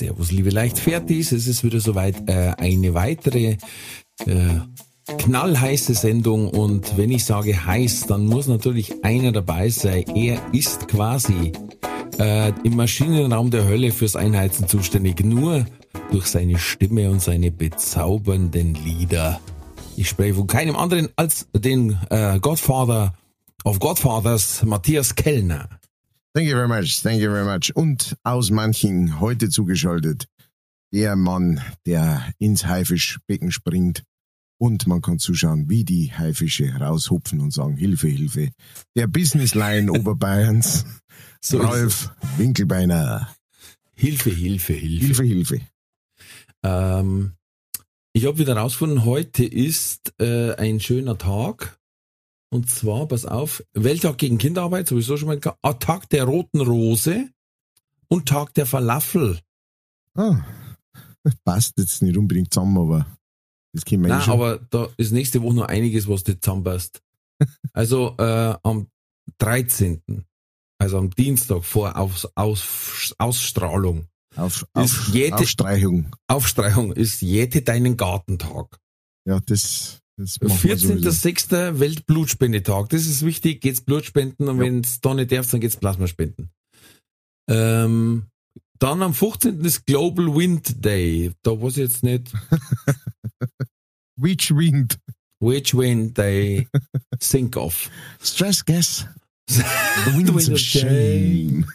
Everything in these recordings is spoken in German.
Servus, liebe Leichtfertis. Es ist wieder soweit äh, eine weitere äh, knallheiße Sendung. Und wenn ich sage heiß, dann muss natürlich einer dabei sein. Er ist quasi äh, im Maschinenraum der Hölle fürs Einheizen zuständig. Nur durch seine Stimme und seine bezaubernden Lieder. Ich spreche von keinem anderen als den äh, Godfather of Godfathers, Matthias Kellner. Thank you very much, thank you very much. Und aus manchen heute zugeschaltet, der Mann, der ins Haifischbecken springt und man kann zuschauen, wie die Haifische raushupfen und sagen, Hilfe, Hilfe. Der Businessline Oberbayerns, So Ralf Winkelbeiner. Hilfe, Hilfe, Hilfe. Hilfe, Hilfe. Ähm, ich habe wieder rausgefunden, heute ist äh, ein schöner Tag. Und zwar, pass auf, Welttag gegen Kinderarbeit, sowieso schon mal, Tag der roten Rose und Tag der Falafel. Ah, passt jetzt nicht unbedingt zusammen, aber das können wir eh Nein, schon. aber da ist nächste Woche noch einiges, was nicht zusammenpasst. Also äh, am 13., also am Dienstag vor Aus, Aus, Ausstrahlung, auf, ist auf, jede- Aufstreichung. Aufstreichung ist Jete deinen Gartentag. Ja, das, das machen wir sowieso. 14.06. Weltblutspendetag. Das ist wichtig. Geht's Blut spenden und Ja. wenn es da nicht darf, dann geht's Plasma spenden. Ähm, dann am 15. ist Global Wind Day. Da weiß ich jetzt nicht. Which Wind? Which Wind Day? Think of. Stress Gas. The Winds of Shame.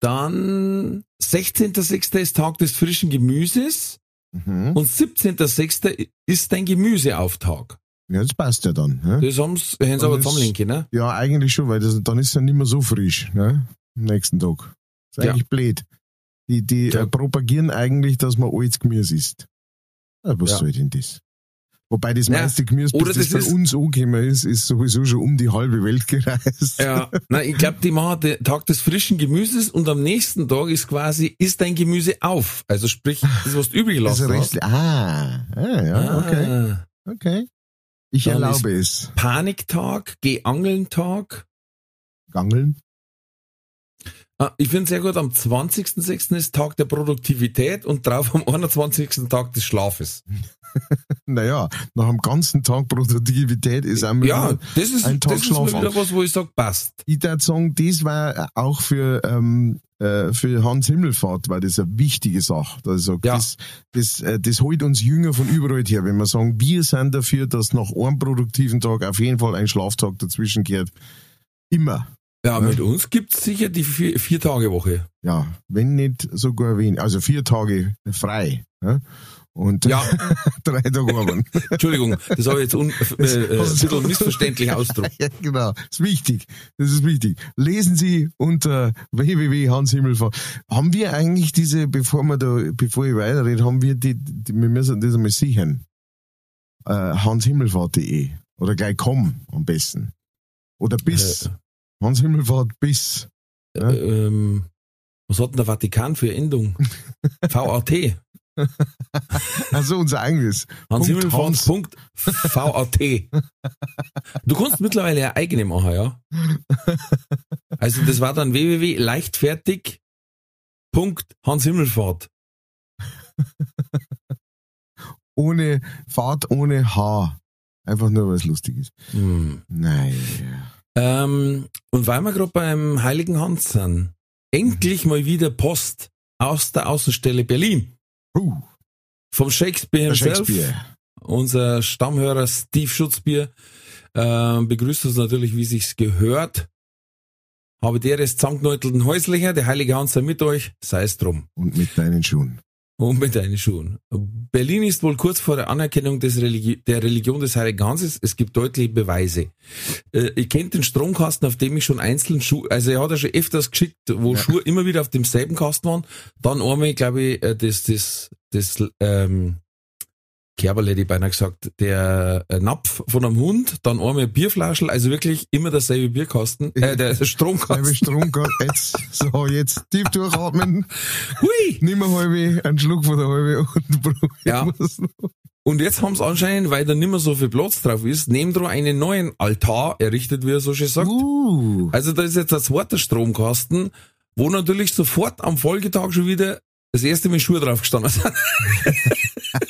Dann 16.06. ist Tag des frischen Gemüses Mhm. und 17.06. ist dein Gemüseauftag. Ja, das passt ja dann. Ne? Das haben sie aber Das- zusammenlinken, ne? Ja, eigentlich schon, weil das, dann ist es ja nicht mehr so frisch, ne? Am nächsten Tag. ist Ja. eigentlich blöd. Die, die Ja. äh, propagieren eigentlich, dass man altes Gemüse isst. Ja, was soll denn das? Wobei das Ja, meiste Gemüse, bis oder das, das bei uns angekommen ist, ist sowieso schon um die halbe Welt gereist. Ja, na, ich glaube, die machen den Tag des frischen Gemüses und am nächsten Tag ist quasi, ist dein Gemüse auf. Also sprich, das, was du übrig Also gelassen hast. Restli- ah, ah, ja, okay, Ah, okay. Ich Dann erlaube es. Paniktag, Geh-Angeln-Tag. Gangeln. Ah, ich finde sehr gut, am 20.06. ist Tag der Produktivität und drauf am 21. Tag des Schlafes. Naja, nach einem ganzen Tag Produktivität ist einmal Ja, das ist, ein Tag das ist mal Schlaf wieder was, wo ich sage, passt. ich würde sagen, das war auch für, ähm, äh, für Hans Himmelfahrt war das eine wichtige Sache. sag, Ja. Das, das, äh, das holt uns Jünger von überall her, wenn wir sagen, wir sind dafür, dass nach einem produktiven Tag auf jeden Fall ein Schlaftag dazwischen gehört. Immer. Ja, mit uns gibt's sicher die vier, vier Tage Woche. Ja, wenn nicht sogar wenig. Also vier Tage frei. Ja? Und Ja. drei Tage arbeiten. Entschuldigung, das habe ich jetzt un, äh, äh, ein bisschen missverständlich ausgedrückt. Ja, genau. Das ist wichtig. Das ist wichtig. Lesen Sie unter www.hanshimmelfahrt. Haben wir eigentlich diese, bevor wir da, bevor ich weiterrede, haben wir die, die wir müssen das einmal sichern. Äh, hanshimmelfahrt.de. Oder gleich komm am besten. Oder bis. Äh, Hanshimmelfahrt bis. Ja. ähm, was hat denn der Vatikan für Endung? VAT. Also unser eigenes. Hans Punkt Himmelfahrt. Hans. Punkt VAT. Du kannst mittlerweile eine eigene machen, ja? Also das war dann www.leichtfertig. Punkt Hans Himmelfahrt. Ohne Fahrt, ohne H. Einfach nur, weil es lustig ist. Hm. Naja. Ähm, und weil wir gerade beim Heiligen Hans sind, endlich mal wieder Post aus der Außenstelle Berlin. Uh, Vom Shakespeare himself. Shakespeare. Unser Stammhörer Steve Schutzbier äh, begrüßt uns natürlich, wie sich's gehört. Habe der des zusammengenäutelten Häuslicher, der Heilige Hans sei mit euch, sei es drum. Und mit deinen Schuhen. Und mit deinen Schuhen. Berlin ist wohl kurz vor der Anerkennung des Religi der Religion des Heiligen Hanses. Es gibt deutliche Beweise. Äh, ich kenne den Stromkasten, auf dem ich schon einzeln Schuhe, also er hat ja schon öfters geschickt, wo ja. Schuhe immer wieder auf demselben Kasten waren. Dann einmal, glaube ich, äh, das, das, das, ähm, Kerberle hätte ich beinahe gesagt, der äh, Napf von einem Hund, dann einmal Bierflaschel, also wirklich immer derselbe Bierkasten, äh, der Stromkasten. Stromkasten. Jetzt, so, jetzt tief durchatmen. Hui! Nimm mal halbe, einen Schluck von der halbe und probieren ja. Und jetzt haben sie anscheinend, weil da nicht mehr so viel Platz drauf ist, neben dran einen neuen Altar errichtet, wie er so schön sagt. Uh. Also da ist jetzt ein zweiter Stromkasten, wo natürlich sofort am Folgetag schon wieder das erste Mal Schuhe drauf gestanden sind.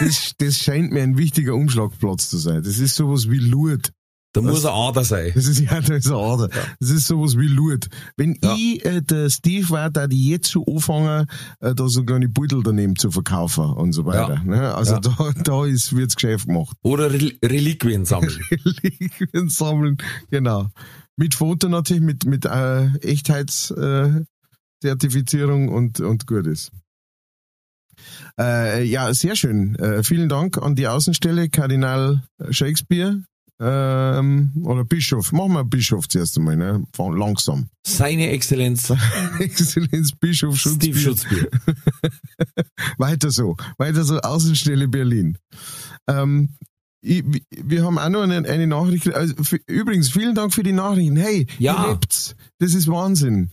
das, das scheint mir ein wichtiger Umschlagplatz zu sein. Das ist sowas wie Lourdes. Da muss eine Ader sein. Das ist ja, da ist eine Ader. Ja. Das ist sowas wie Lourdes. Wenn ja. ich äh, der Steve war, da die jetzt schon anfangen, äh, da so kleine Beutel daneben zu verkaufen und so weiter. Ja. Ne? Also da, da ist, wird's Geschäft gemacht. Oder Rel Reliquien sammeln. Reliquien sammeln, genau. Mit Foto natürlich, mit, mit äh, Echtheitszertifizierung äh, und, und gut ist. Äh, ja, sehr schön. Äh, vielen Dank an die Außenstelle, Kardinal Shakespeare. Ähm, oder Bischof. Machen wir Bischof zuerst einmal, ne? Langsam. Seine Exzellenz. Seine Exzellenz Bischof Schutzbier. Steve Schutzbier. Weiter so. Weiter so, Außenstelle Berlin. Ähm, ich, wir haben auch noch eine, eine Nachricht. Also, für, übrigens, vielen Dank für die Nachrichten. Hey, ja. ihr lebt's. Das ist Wahnsinn.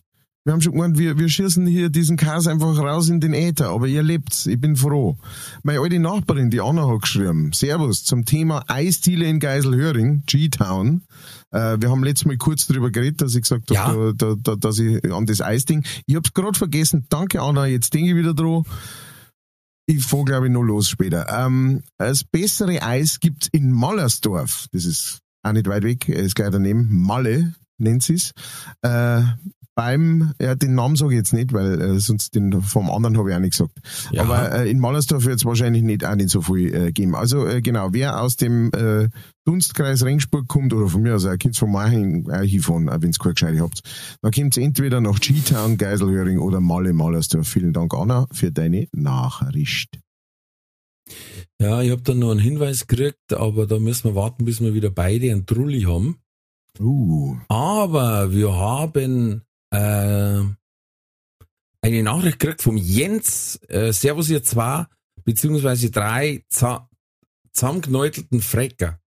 Wir haben schon gemeint, wir, wir schießen hier diesen Chaos einfach raus in den Äther, aber ihr lebt's. Ich bin froh. Meine alte Nachbarin, die Anna, hat geschrieben, Servus, zum Thema Eisdiele in Geiselhöring, G-Town. Äh, wir haben letztes Mal kurz drüber geredet, dass ich gesagt ja. habe, da, da, dass ich an das Eisding. Ich hab's gerade vergessen. Danke, Anna, jetzt denke ich wieder dran. Ich fahr, glaube ich, noch los später. Ähm, das bessere Eis gibt's in Mallersdorf. Das ist auch nicht weit weg, ist gleich daneben. Malle nennt sie's. Äh, beim, ja, den Namen sage ich jetzt nicht, weil äh, sonst den vom anderen habe ich auch nicht gesagt. Ja. Aber äh, in Mallersdorf wird es wahrscheinlich nicht auch nicht so viel äh, geben. Also äh, genau, wer aus dem äh, Dunstkreis Regensburg kommt oder von mir aus auch könnt von Maching auch hinfahren, wenn ihr keine Gescheite habt, dann kommt entweder nach G-Town, Geiselhöring oder Malle Mallersdorf. Vielen Dank, Anna, für deine Nachricht. Ja, ich habe dann noch einen Hinweis gekriegt, aber da müssen wir warten, bis wir wieder beide einen Trulli haben. Uh. Aber wir haben äh, eine Nachricht gekriegt vom Jens, äh, Servus ihr zwei, beziehungsweise drei zusammengenäutelten Frecker.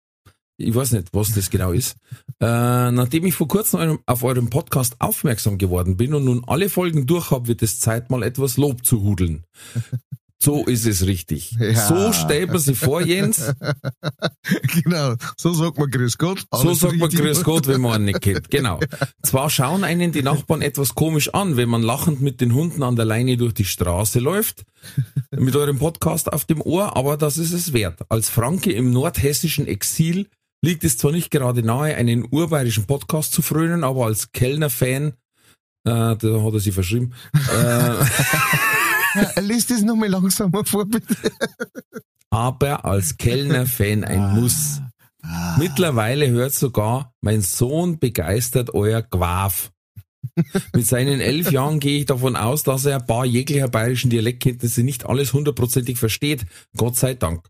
Ich weiß nicht, was das genau ist. Äh, nachdem ich vor kurzem auf eurem Podcast aufmerksam geworden bin und nun alle Folgen durch habe, wird es Zeit, mal etwas Lob zu hudeln. So ist es richtig. Ja. So stellt man sich vor, Jens. genau, so sagt man Grüß Gott. So sagt man Grüß Gott, wenn man einen nicht kennt. Genau. Zwar schauen einen die Nachbarn etwas komisch an, wenn man lachend mit den Hunden an der Leine durch die Straße läuft, mit eurem Podcast auf dem Ohr, aber das ist es wert. Als Franke im nordhessischen Exil liegt es zwar nicht gerade nahe, einen urbayerischen Podcast zu frönen, aber als Kellner-Fan, äh, da hat er sich verschrieben, äh, Lies das nochmal langsamer vor, bitte. Aber als Kellner-Fan ein ah. Muss. Ah. Mittlerweile hört sogar mein Sohn begeistert euer Quaf. Mit seinen elf Jahren gehe ich davon aus, dass er ein paar jeglicher bayerischen Dialektkenntnisse nicht alles hundertprozentig versteht. Gott sei Dank.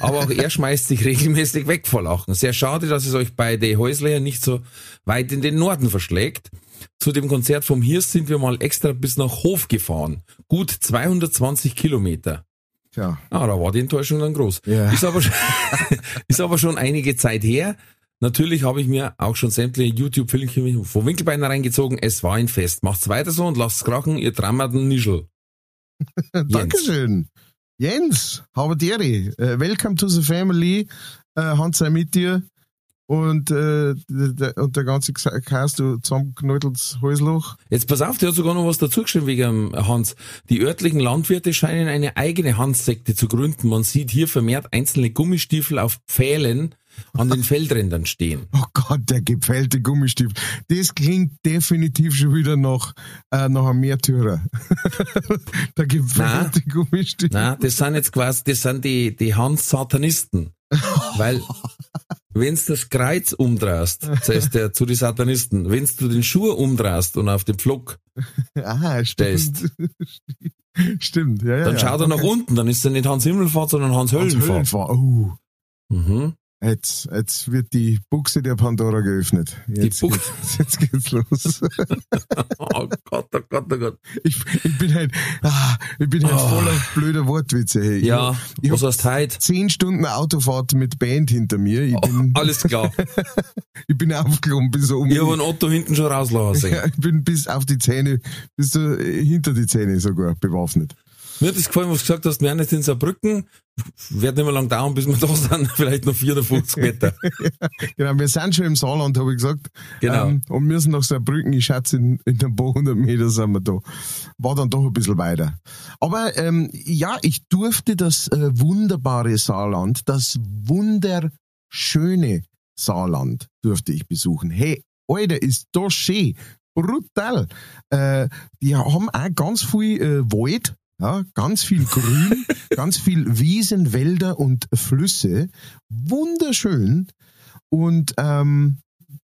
Aber auch er schmeißt sich regelmäßig weg vor Lachen. Sehr schade, dass es euch bei The Häusler nicht so weit in den Norden verschlägt. Zu dem Konzert vom Hirs sind wir mal extra bis nach Hof gefahren. Gut 220 Kilometer. Ja. Ah, da war die Enttäuschung dann groß. Ja. Ist, aber schon, ist aber schon einige Zeit her. Natürlich habe ich mir auch schon sämtliche YouTube-Filmchen von Winkelbeiner reingezogen. Es war ein Fest. Macht's weiter so und lasst's krachen, ihr drammerten Nischel. Dankeschön. Jens, habe Deri. Uh, welcome to the family. Uh, Hans sei mit dir und, äh, der, und der ganze Chaos, du zusammengeknütteltes Häusloch. Jetzt pass auf, der hat sogar noch was dazu geschrieben wegen Hans. Die örtlichen Landwirte scheinen eine eigene Hanssekte zu gründen. Man sieht hier vermehrt einzelne Gummistiefel auf Pfählen an den Feldrändern stehen. Oh Gott, der gepfählte Gummistiefel. Das klingt definitiv schon wieder nach, äh, nach einem Märtyrer. der gepfählte nein, Gummistiefel. Nein, das sind jetzt quasi, das sind die, die Hans-Satanisten. Weil Wenn's das Kreuz umdrehst, heißt der zu den Satanisten, wenn's du den Schuh umdrehst und auf den Pflock Ah, ist. stimmt, ja, ja. Dann ja. schaut er nach unten, dann ist er nicht Hans Himmelfahrt, sondern Hans Hans Höllenfahrt. Höllenfahrt. Oh, Mhm. Jetzt, jetzt wird die Buchse der Pandora geöffnet. Jetzt, Buch- geht's, jetzt geht's los. Oh Gott, oh Gott, oh Gott. Ich, ich bin halt, ah, ich bin halt Oh. voller blöder Wortwitze. Hey. Ja, ich was heißt heute? zehn Stunden Autofahrt mit Band hinter mir. Ich bin, Oh, alles klar. ich bin aufgeklommen bis so um. Ich habe einen Otto hinten schon rauslassen ja, ich bin bis auf die Zähne, bis so hinter die Zähne sogar bewaffnet. Mir hat das gefallen, was du gesagt hast, wir sind jetzt in Saarbrücken. Wird nicht mehr lang dauern, bis wir da sind. Vielleicht noch 54 Meter. Genau, wir sind schon im Saarland, habe ich gesagt. Genau. Ähm, und müssen nach Saarbrücken, ich schätze, in, in ein paar hundert Meter sind wir da. War dann doch ein bisschen weiter. Aber ähm, ja, ich durfte das äh, wunderbare Saarland, das wunderschöne Saarland durfte ich besuchen. Hey, Alter, ist das schön. Brutal. Äh, die haben auch ganz viel äh, Wald, ja, ganz viel Grün, ganz viel Wiesen, Wälder und Flüsse. Wunderschön. Und ähm,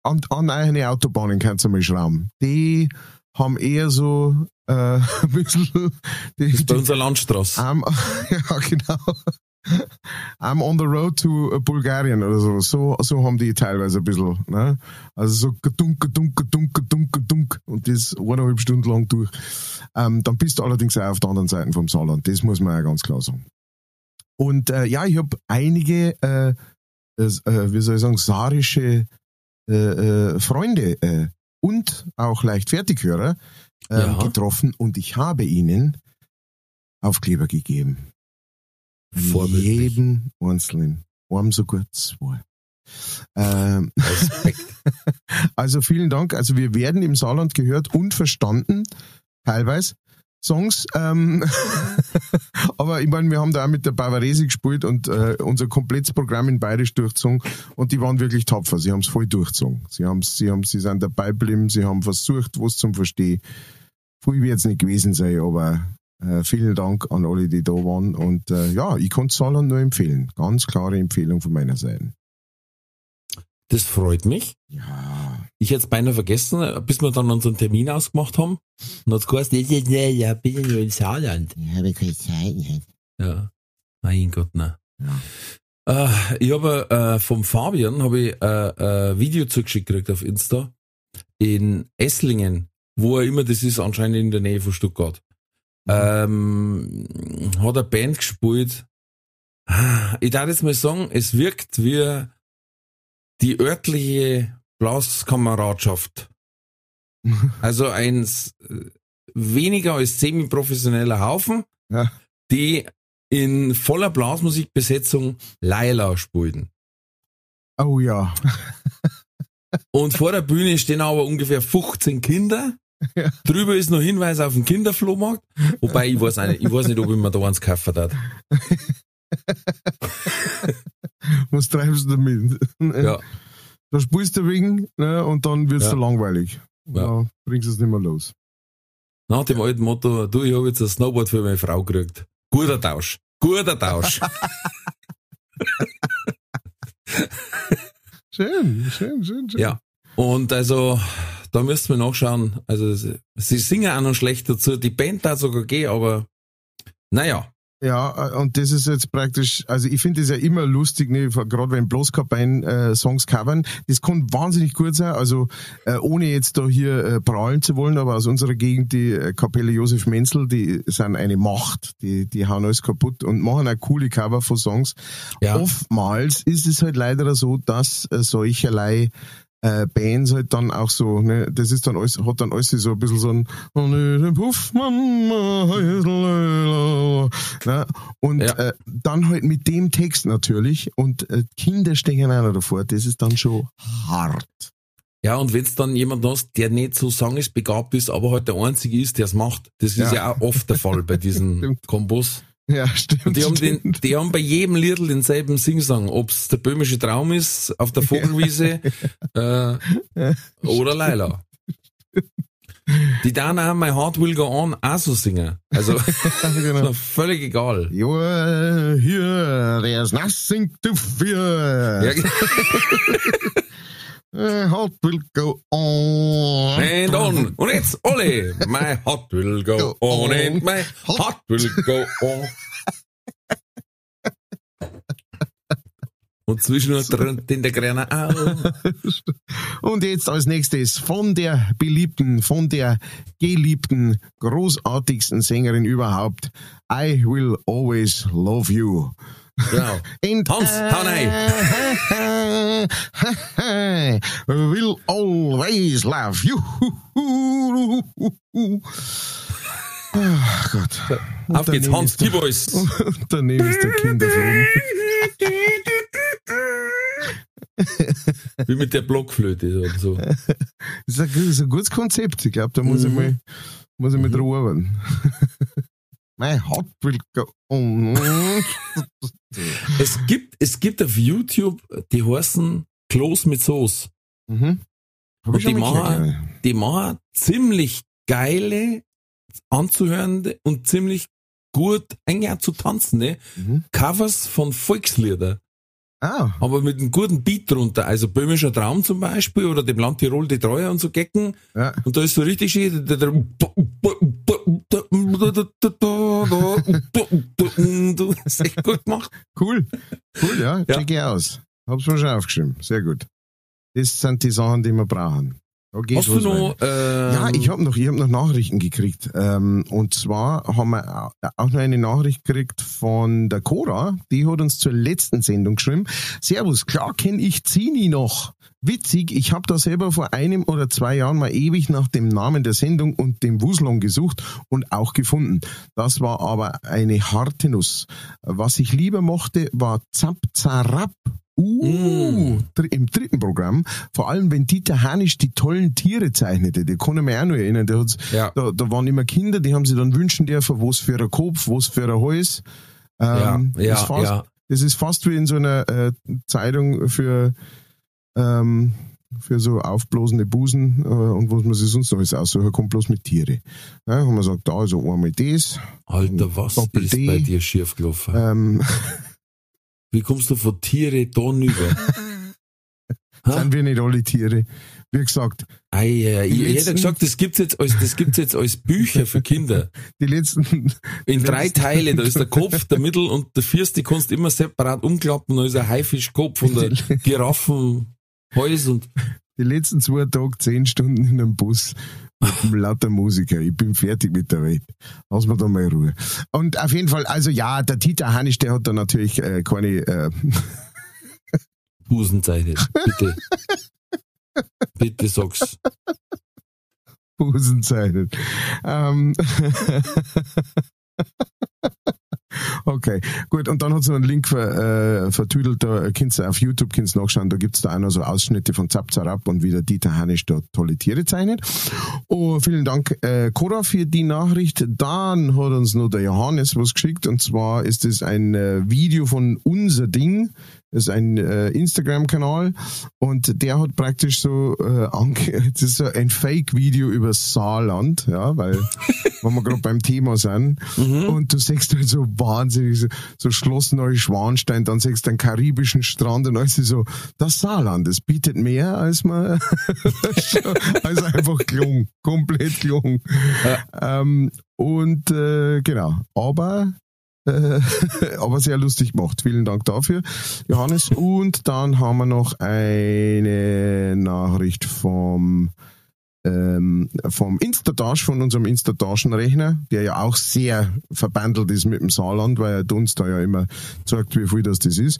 an, an eine Autobahnen kannst du mal schrauben. Die haben eher so äh, ein bisschen die, Das ist bei unserer Landstraße. I'm, ja, genau. I'm on the road to Bulgarien oder so. So, so haben die teilweise ein bisschen. Ne? Also so gedunk, gedunk, gedunk, gedunk, gedunk. Und das eineinhalb Stunden lang durch. Ähm, dann bist du allerdings auch auf der anderen Seite vom Saarland. Das muss man ja ganz klar sagen. Und äh, ja, ich habe einige, äh, äh, wie soll ich sagen, saarische äh, äh, Freunde äh, und auch Leichtfertighörer Ja. getroffen und ich habe ihnen Aufkleber gegeben. Vorbildlich. Jeden einzelnen. Einem sogar zwei. Ähm, also vielen Dank. Also wir werden im Saarland gehört und verstanden, teilweise. Songs, ähm, aber ich meine, wir haben da auch mit der Bavarese gespielt und äh, unser komplettes Programm in Bayerisch durchgezogen und die waren wirklich tapfer. Sie haben es voll durchgezogen. Sie haben, sie haben, sie sind dabei geblieben, sie haben versucht, was zum Verstehen. Viel wird es nicht gewesen sein, aber äh, vielen Dank an alle, die da waren und äh, ja, ich kann Saarland nur empfehlen. Ganz klare Empfehlung von meiner Seite. Das freut mich. Ja. Ich hätte es beinahe vergessen, bis wir dann unseren Termin ausgemacht haben. Und hat es geheißen, ja, bin ich nur in Saarland. Ich habe keine Zeit. Ja. Mein Gott, ne. Ja. Äh, ich habe äh, vom Fabian habe ich äh, äh, Video zugeschickt gekriegt auf Insta in Esslingen, wo er immer das ist, anscheinend in der Nähe von Stuttgart. Ähm, hat eine Band gespielt. Ich darf jetzt mal sagen, es wirkt wie die örtliche Blaskkameradschaft. Also ein weniger als semi-professioneller Haufen, Ja. die in voller Blasmusikbesetzung Laila spielen. Oh ja. Und vor der Bühne stehen aber ungefähr 15 Kinder. Ja. Drüber ist noch Hinweis auf den Kinderflohmarkt. Wobei ich weiß, nicht, ich weiß nicht, ob ich mir da eins kaufen darf. Was treibst du damit? Ja. Da spielst du wegen ne, und dann wird's Ja. dir langweilig. Ja. Da bringst du es nicht mehr los. Nach dem alten Motto, du, ich habe jetzt ein Snowboard für meine Frau gekriegt. Guter Tausch. Guter Tausch. Schön, schön, schön, schön. Ja. Und also, da müsst wir nachschauen. Also, sie singen auch noch schlecht dazu. Die Band da sogar gehen, aber naja. Ja, äh, und das ist jetzt praktisch, also ich finde das ja immer lustig, ne, gerade wenn Bloßkapellen äh, Songs covern, das kann wahnsinnig gut sein, also äh, ohne jetzt da hier äh, prahlen zu wollen, aber aus unserer Gegend, die äh, Kapelle Josef Menzel, die sind eine Macht, die, die hauen alles kaputt und machen auch coole Cover von Songs. Ja. Oftmals ist es halt leider so, dass äh, solcherlei äh, Bands halt dann auch so, ne, das ist dann alles, hat dann alles so ein bisschen so ein Puff, Mama, ne? und Ja. äh, dann halt mit dem Text natürlich und äh, Kinder stehen noch davor, das ist dann schon hart. Ja, und wenn's dann jemand hast, der nicht so sangesbegabt ist, aber halt der Einzige ist, der es macht, das ist Ja. ja, auch oft der Fall bei diesen. Kombos. Ja, stimmt. Und die haben, den, die haben bei jedem Liedl denselben Singsang, ob's der böhmische Traum ist, auf der Vogelwiese äh, oder Laila. Die dann auch My Heart Will Go On auch so singen. Also genau. völlig egal. You're here, there's nothing to fear. Ja, My heart will go on. And on. Und jetzt, Olli. My heart will go on and my heart will go on. Und zwischendurch dröhnt in der Gräne auch. Und jetzt als nächstes von der beliebten, von der geliebten, großartigsten Sängerin überhaupt. I will always love you. Genau. And Hans, hau rein. I will always love you. Ach Gott. Auf geht's, Hans, ist die der- Boys. Und daneben ist der Kinderfilm. Wie mit der Blockflöte oder so. Das ist ein, das ist ein gutes Konzept. Ich glaube, da muss ich Mhm. mal, muss ich mal drüber arbeiten. Will go on. Es gibt, es gibt auf YouTube, die heißen Klos mit Soße. Mhm. Und ich die machen, die machen ziemlich geile, anzuhörende und ziemlich gut, eigentlich auch zu tanzende. Mhm. Covers von Volkslieder. Ah, Aber mit einem guten Beat drunter. Also Böhmischer Traum zum Beispiel oder dem Land Tirol die Treue und so Gecken. ja. Und da ist so richtig schön. Das ist echt gut gemacht. Cool. Cool, ja. Ja. Check ich aus. Hab's mir schon aufgeschrieben. Sehr gut. Das sind die Sachen, die wir brauchen. Geht Hast du noch, ähm, Ja, ich habe noch, ich hab noch Nachrichten gekriegt. Ähm, und zwar haben wir auch noch eine Nachricht gekriegt von der Cora. Die hat uns zur letzten Sendung geschrieben. Servus, klar kenne ich Zini noch. Witzig, ich habe da selber vor einem oder zwei Jahren mal ewig nach dem Namen der Sendung und dem Wuslon gesucht und auch gefunden. Das war aber eine harte Nuss. Was ich lieber mochte, war Zap Zarab. Uh, Mm. im dritten Programm, vor allem wenn Dieter Hanisch die tollen Tiere zeichnete, der kann ich mich auch noch erinnern, der hat's, Ja. da, da waren immer Kinder, die haben sich dann wünschen dürfen, was für ein Kopf, was für ein Hals. Ja, Ähm, ja, das, ist fast, ja. das ist fast wie in so einer äh, Zeitung für, ähm, für so aufblasende Busen äh, und was man sich sonst noch alles aussuchen kommt, bloß mit Tiere. Ja, haben wir gesagt, da also einmal das. Alter, was ist D. bei dir schief gelaufen? Ähm, Wie kommst du von Tiere da rüber? Ha? sind wir nicht alle Tiere. Wie gesagt, Ei, ei, ich hätte letzten- gesagt, das gibt's jetzt als, das gibt's jetzt als Bücher für Kinder. die letzten, In drei letzten- Teile. Da ist der Kopf, der Mittel und der First, die kannst du immer separat umklappen. Da ist ein Haifischkopf und ein Giraffenhals und, die letzten zwei Tage zehn Stunden in einem Bus mit einem lauter Musiker. Ich bin fertig mit der Welt. Lass mir da mal Ruhe. Und auf jeden Fall, also ja, der Dieter Hanisch, der hat da natürlich äh, keine, äh, Busenzeichnet. Bitte. Bitte sag's. Busen zeichnet. Ähm, okay, gut. Und dann hat sie noch einen Link ver, äh, vertüdelt. Da kannst du auf YouTube kannst nachschauen. Da gibt's da auch noch so Ausschnitte von Zap Zarab und wie der Dieter Hanisch da tolle Tiere zeichnet. Oh, vielen Dank, äh, Cora, für die Nachricht. Dann hat uns noch der Johannes was geschickt. Und zwar ist es ein äh, Video von Unser Ding. Das ist ein äh, Instagram-Kanal und der hat praktisch so äh, ange das ist so ein Fake-Video über Saarland, ja, weil wenn wir gerade beim Thema sind. Und du siehst halt so wahnsinnig so, so Schloss Neuschwanstein, dann siehst du einen karibischen Strand und alles ist so das Saarland, das bietet mehr als man als einfach gelungen, komplett gelungen. Ähm, und äh, genau, aber äh, aber sehr lustig gemacht. Vielen Dank dafür, Johannes. Und dann haben wir noch eine Nachricht vom ähm, vom Instatasch, von unserem Instataschenrechner, der ja auch sehr verbandelt ist mit dem Saarland, weil er uns da ja immer sagt, wie viel das das ist.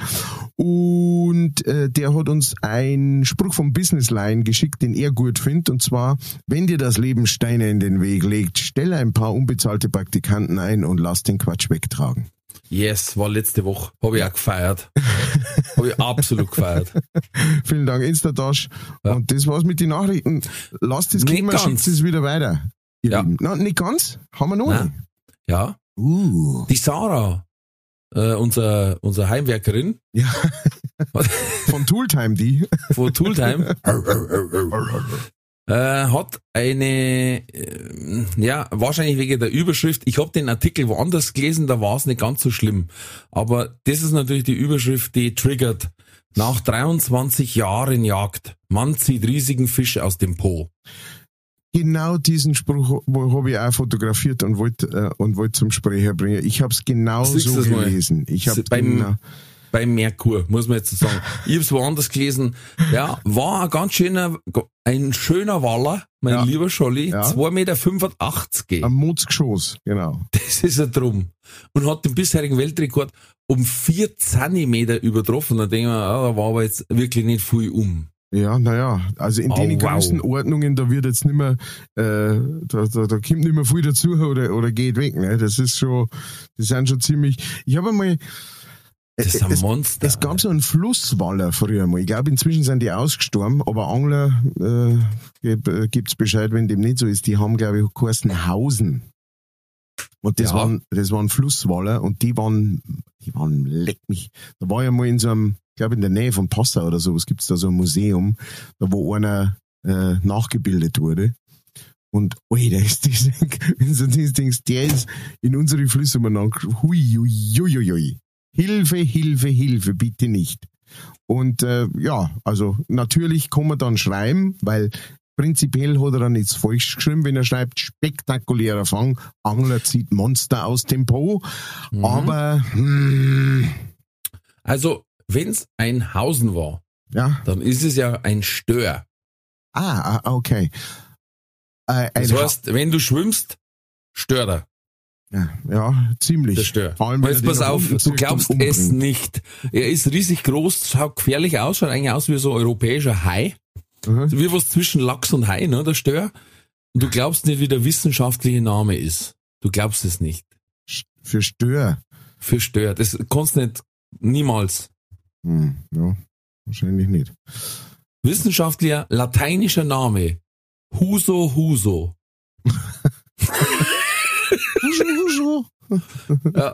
Und äh, der hat uns einen Spruch vom Businessline geschickt, den er gut findet, und zwar, wenn dir das Leben Steine in den Weg legt, stell ein paar unbezahlte Praktikanten ein und lass den Quatsch wegtragen. Yes, war letzte Woche. Habe ich auch gefeiert. Habe ich absolut gefeiert. Vielen Dank, Instatasch. Ja. Und das war's mit den Nachrichten. Lasst es Nicht Klima, ganz. schickt es wieder weiter. Ja. Lieben. Na, nicht ganz? Haben wir noch Nein. Ja. Uh. Die Sarah, äh, unser, unsere Heimwerkerin Ja. Von Tooltime, die. von Tooltime, äh, hat eine, äh, ja, wahrscheinlich wegen der Überschrift, ich habe den Artikel woanders gelesen, da war es nicht ganz so schlimm. Aber das ist natürlich die Überschrift, die triggert Nach 23 Jahren Jagd, Mann zieht riesigen Fisch aus dem Po. Genau diesen Spruch habe ich auch fotografiert und wollte äh, und wollte zum Sprecher bringen. Ich habe es genau so du's mal? gelesen. Ich habe Beim- genau, Beim Merkur, muss man jetzt sagen. Ich habe es woanders gelesen. Ja, war ein ganz schöner, ein schöner Waller, mein Ja. lieber Scholli. Ja. 2,85 Meter. am Motzgeschoss, genau. Das ist er drum. Und hat den bisherigen Weltrekord um 4 Zentimeter übertroffen. Da denke ich mir, ah, da war aber jetzt wirklich nicht viel um. Ja, naja, also in Oh, den wow. Größenordnungen, da wird jetzt nicht mehr, äh, da, da, da kommt nicht mehr viel dazu oder, oder geht weg. Ne? Das ist schon, das sind schon ziemlich. Ich habe einmal. Das ist ein es, Monster. es gab so einen Flusswaller früher mal. Ich glaube, inzwischen sind die ausgestorben, aber Angler äh, äh, gibt's Bescheid, wenn dem nicht so ist. Die haben, glaube ich, geheißen Hausen. Und das Ja. waren, das waren Flusswaller und die waren, die waren, leck mich. Da war ich mal in so einem, ich glaube in der Nähe von Passau oder sowas gibt's da so ein Museum, da wo einer äh, nachgebildet wurde. Und ui, da ist das, wenn du das denkst, der ist in unsere Flüsse umeinander, hui, hui, hui, hui. Hilfe, Hilfe, Hilfe, bitte nicht. Und äh, ja, also natürlich kann man dann schreiben, weil prinzipiell hat er dann nichts falsch geschrieben, wenn er schreibt, spektakulärer Fang, Angler zieht Monster aus dem Po. Mhm. Aber, hm, Also, wenn's ein Hausen war, ja, dann ist es ja ein Stör. ah, ah, okay. Äh, Das heißt, wenn du schwimmst, stört er, ja, ja, ziemlich. der Stör. Vor allem, wenn jetzt pass auf, du glaubst es nicht. Er ist riesig groß, schaut gefährlich aus, schaut eigentlich aus wie so ein europäischer Hai. Mhm. Wie was zwischen Lachs und Hai, ne, der Stör. Und du glaubst nicht, wie der wissenschaftliche Name ist. Du glaubst es nicht. Für Stör. Für Stör. Das kannst du nicht, niemals. Hm, ja, wahrscheinlich nicht. Wissenschaftlicher lateinischer Name. Huso Huso. Ja.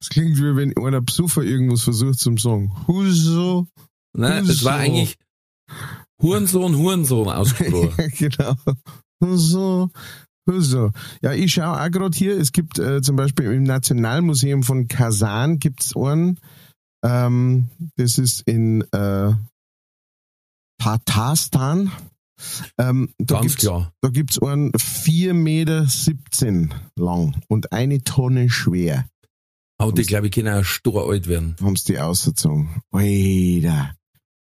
Das klingt wie wenn einer Psuffer irgendwas versucht zum Sagen. Huso. Nein, es war Huso. eigentlich Hurensohn, Hurensohn ausgesprochen. genau. Huso. Huso. Ja, ich schaue auch gerade hier, es gibt äh, zum Beispiel im Nationalmuseum von Kasan gibt's einen, ähm, das ist in äh, Tatarstan. Ähm, da Ganz gibt's, klar. Da gibt's einen 4,17 Meter lang und eine Tonne schwer. Aber die, glaube ich, können auch stur alt werden. Haben's die ausgezogen. Alter.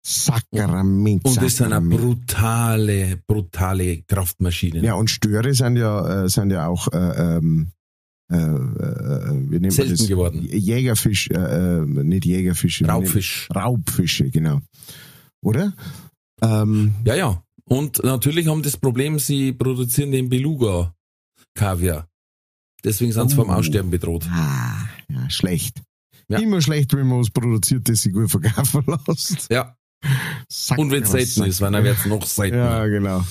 Sakrament. Und das sind Sakrament. brutale, brutale Kraftmaschinen. Ja, und Störe sind ja, äh, sind ja auch, äh, ähm, äh, äh, wie nennt Selten das? geworden. Jägerfisch, äh, äh, nicht Jägerfische. Raubfisch. Raubfische, genau. Oder? Ähm, Ja, ja. Und natürlich haben das Problem, sie produzieren den Beluga-Kaviar. Deswegen sind sie vom Oh. Aussterben bedroht. ah, ja, schlecht. Ja. Immer schlecht, wenn man was produziert, das sich gut verkaufen lässt. Ja. Sack- Und wenn es selten ist, weil dann wird es noch Ja, seltener. genau.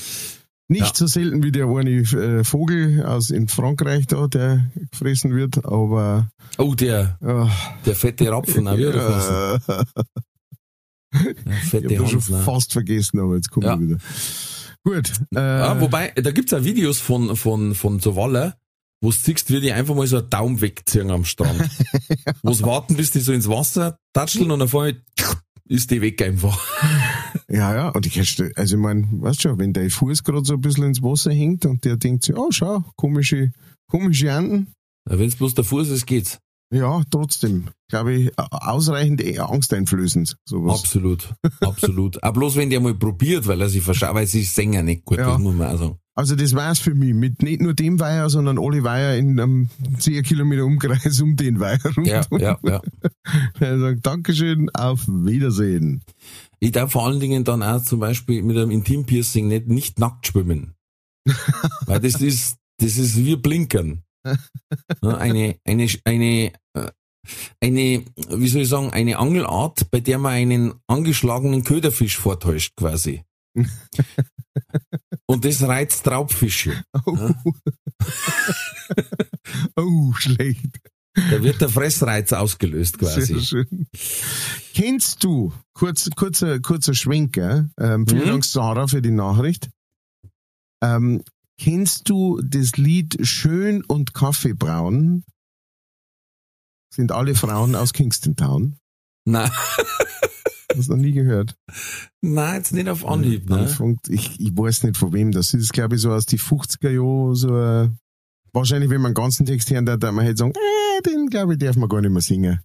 Nicht Ja. so selten wie der eine äh, Vogel aus in Frankreich da, der gefressen wird, aber Oh, der, äh, der fette Rapfen, auch wieder äh, Der ich fette habe schon Hansner. fast vergessen, aber jetzt kommt Ja. er wieder. Gut. Äh, Ah, wobei, da gibt's auch Videos von, von, von so Waller, wo du siehst, wie die einfach mal so einen Daumen wegziehen am Strand. wo sie warten, bis die so ins Wasser tatscheln und dann vorne ist die weg einfach. ja, ja, und ich also ich mein, weißt schon, wenn der Fuß gerade so ein bisschen ins Wasser hängt und der denkt sich, oh schau, komische, komische Anden. Wenn es bloß der Fuß ist, geht's. Ja, trotzdem, glaube ich, äh, ausreichend eh angsteinflößend, sowas. Absolut, absolut. Aber bloß wenn der mal probiert, weil er sich verschaut, weil sie singen ja nicht gut, Ja. das muss man auch sagen. Also das war's für mich. Mit nicht nur dem Weiher, sondern alle Weiher in einem 10 Kilometer Umkreis um den Weiher rum. Ja, ja, ja. Er sagt, Dankeschön, auf Wiedersehen. Ich darf vor allen Dingen dann auch zum Beispiel mit einem Intimpiercing nicht, nicht nackt schwimmen. Weil das ist, das ist wie Blinkern. Eine, eine, eine, äh, eine, wie soll ich sagen, eine Angelart, bei der man einen angeschlagenen Köderfisch vortäuscht quasi. Und das reizt Raubfische. Oh, oh schlecht. Da wird der Fressreiz ausgelöst Sehr quasi. schön. Kennst du, kurz, kurzer, kurzer Schwenker, ähm, vielen Mhm. Dank Sarah für die Nachricht. Ähm, kennst du das Lied Schön und Kaffee brauen? Sind alle Frauen aus Kingston Town? Nein, Du noch nie gehört? nein, jetzt nicht auf Anhieb, ne? Ich, ich weiß nicht von wem das ist, glaube ich, so aus die 50er Jahren, so ein, wahrscheinlich, wenn man den ganzen Text hören, da man halt sagen, äh, den glaube ich, darf man gar nicht mehr singen.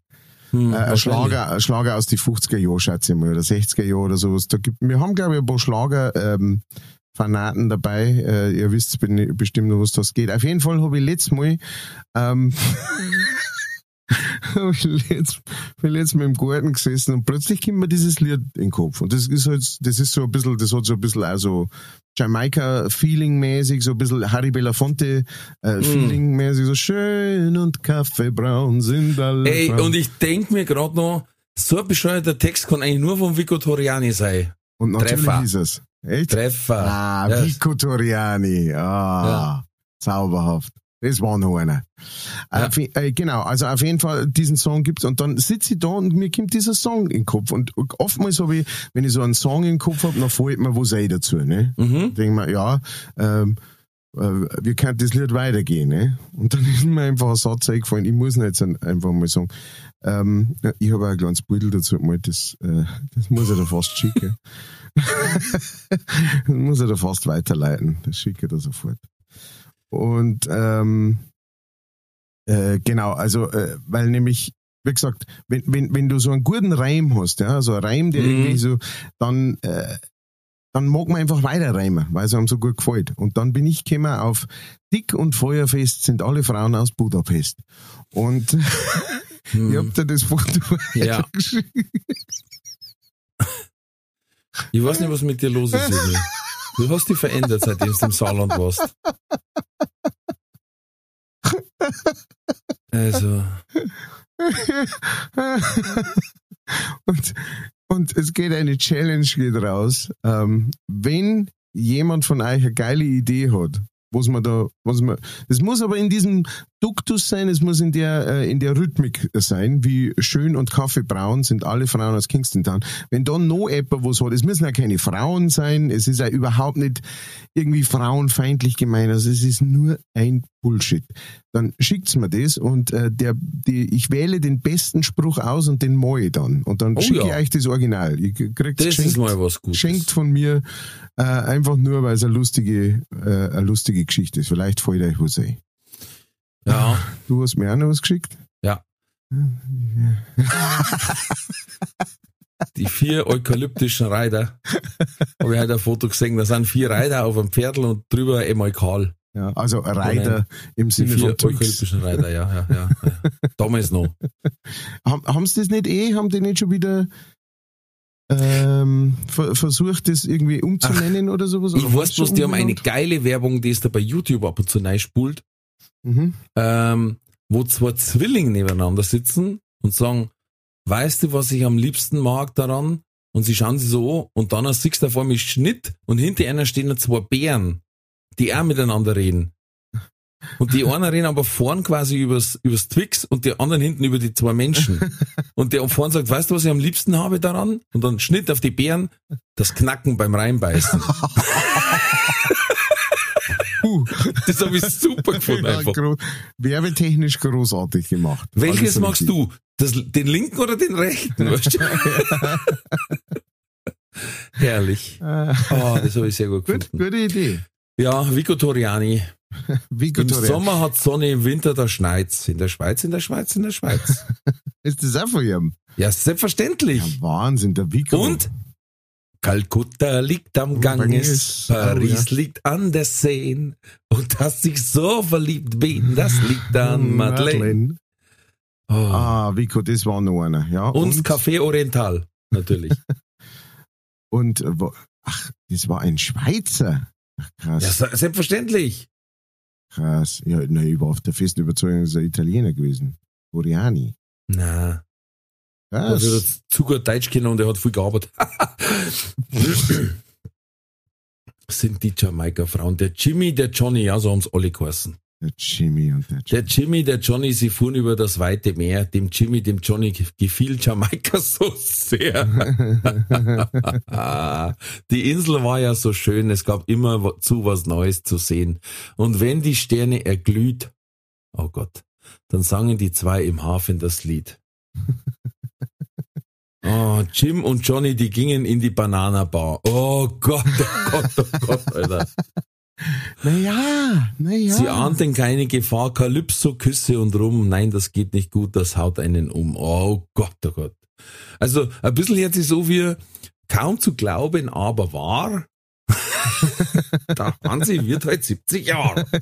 Hm, Äh, ein. Schlager, ein Schlager aus die 50er Jahren, schätze ich mal, oder 60er Jahre oder sowas. Da gibt, wir haben, glaube ich, ein paar Schlager, ähm, Fanaten dabei. Äh, ihr wisst bestimmt was das geht. Auf jeden Fall habe ich letztes Mal, ähm, ich letzt, bin letztes Mal im Garten gesessen und plötzlich kommt mir dieses Lied in den Kopf. Und das ist halt, das ist so ein bisschen, das hat so ein bisschen auch so Jamaika-Feeling-mäßig, so ein bisschen Harry Belafonte Mm. äh, Feeling-mäßig, so schön und kaffeebraun sind alle. Ey, Frauen. und ich denk mir gerade noch, so ein bescheuerter Text kann eigentlich nur von Vico Toriani sein. Und natürlich Treffer. ist es. Echt? Treffer. Ah, Ja. Vico Toriani. Ah, Ja. zauberhaft. Das war noch einer. Ja. Auf äh, genau, also auf jeden Fall diesen Song gibt's und dann sitze ich da und mir kommt dieser Song in den Kopf. Und oftmals habe ich, wenn ich so einen Song im Kopf habe, dann fällt mir was ein dazu. Ne? Mhm. Denke mir, ja, ähm, äh, wie kann das Lied weitergehen? Ne? Und dann ist mir einfach ein Satz eingefallen, ich muss ihn jetzt ein- einfach mal sagen. Ähm, ich habe auch ein kleines Beutel dazu gemalt, das, äh, das muss ich da fast schicken. das muss ich da fast weiterleiten, das schicke ich da sofort. Und ähm, äh, genau, also, äh, weil nämlich, wie gesagt, wenn, wenn, wenn du so einen guten Reim hast, ja, so ein Reim, der Mhm. irgendwie so, dann, äh, dann mag man einfach weiter reimen, weil es einem so gut gefällt. Und dann bin ich gekommen auf Dick und Feuerfest sind alle Frauen aus Budapest. Und ich hab dir das Foto Hm. Ja. geschickt. Ich weiß nicht, was mit dir los ist. Du hast dich verändert, seitdem du im Saarland warst. Also, und, und es geht eine Challenge geht raus. Ähm, wenn jemand von euch eine geile Idee hat, was man da, was man, es muss aber in diesem Duktus sein, es muss in der, äh, in der Rhythmik sein, wie schön und kaffeebraun sind alle Frauen aus Kingston Town. Wenn da noch jemand was hat, es müssen ja keine Frauen sein, es ist ja überhaupt nicht irgendwie frauenfeindlich gemeint, also es ist nur ein Bullshit. Dann schickt's mir das und äh, der, die, ich wähle den besten Spruch aus und den ich dann. Und dann Oh schicke ja. ich euch das Original. Ihr kriegt das ist mal was Gutes. schenkt von mir äh, einfach nur, weil es eine lustige, äh, eine lustige Geschichte ist. Vielleicht fällt euch was ein. Ja, Du hast mir auch noch was geschickt? Ja. die vier eukalyptischen Reiter. Habe ich heute ein Foto gesehen, da sind vier Reiter auf einem Pferdl und drüber einmal kahl. Ja, also Reiter im Sinne von eukalyptischen Reiter, ja, ja, ja. ja. Damals noch. Haben, haben sie das nicht eh? Haben die nicht schon wieder ähm, ver versucht, das irgendwie umzunennen oder sowas? Ich Oder weiß hast du bloß, die haben eine geile Werbung, die ist da bei YouTube ab und zu spult, Mhm. ähm, wo zwei Zwillinge nebeneinander sitzen und sagen, weißt du, was ich am liebsten mag daran? Und sie schauen sie so an und dann siehst du vor mir Schnitt und hinter einer stehen noch zwei Bären, die auch miteinander reden. Und die einen reden aber vorn quasi übers, übers Twix und die anderen hinten über die zwei Menschen. Und der vorn sagt, weißt du, was ich am liebsten habe daran? Und dann Schnitt auf die Bären, das Knacken beim Reinbeißen. Das habe ich super gefunden Ja, einfach. gro werbetechnisch großartig gemacht. Welches magst du? Das, den linken oder den rechten? Weißt du? Herrlich. Äh, Oh, das habe ich sehr gut gut, gefunden. gute Idee. Ja, Vico Toriani. Vico Im Torre. Sommer hat Sonne, im Winter da schneit's. In der Schweiz, in der Schweiz, in der Schweiz. Ist das auch von ihm? Ja, Ja, selbstverständlich. Wahnsinn, der Vico. Und Kalkutta liegt am Ganges. Oh, Paris ja. liegt an der Seine. Und dass ich so verliebt bin, das liegt an Madeleine. Oh. Ah, Vico, das war noch einer. Ja, Und, und, Café Oriental, natürlich. und äh, ach, das war ein Schweizer. Ach, krass, ja, se- selbstverständlich. krass. Ja, nein, ich war auf der festen Überzeugung, ist ein Italiener gewesen. Oriani. Na, er Krass. wird zu gut Deutsch kennen und er hat viel gearbeitet. sind die Jamaika-Frauen. Der Jimmy, der Johnny, ja, so haben's alle geheißen. Der Jimmy und der Der Jimmy, der Johnny, sie fuhren über das weite Meer. Dem Jimmy, dem Johnny gefiel Jamaika so sehr. Die Insel war ja so schön, es gab immer zu was Neues zu sehen. Und wenn die Sterne erglüht, oh Gott, dann sangen die zwei im Hafen das Lied. Oh, Jim und Johnny, die gingen in die Bananabar. Oh Gott, oh Gott, oh Gott, Alter. Naja, naja. Sie ahnten keine Gefahr, Kalypso, Küsse und rum. Nein, das geht nicht gut, das haut einen um. Oh Gott, oh Gott. Also, ein bisschen jetzt ist so wie kaum zu glauben, aber wahr. Der Hansi wird halt 70 Jahre.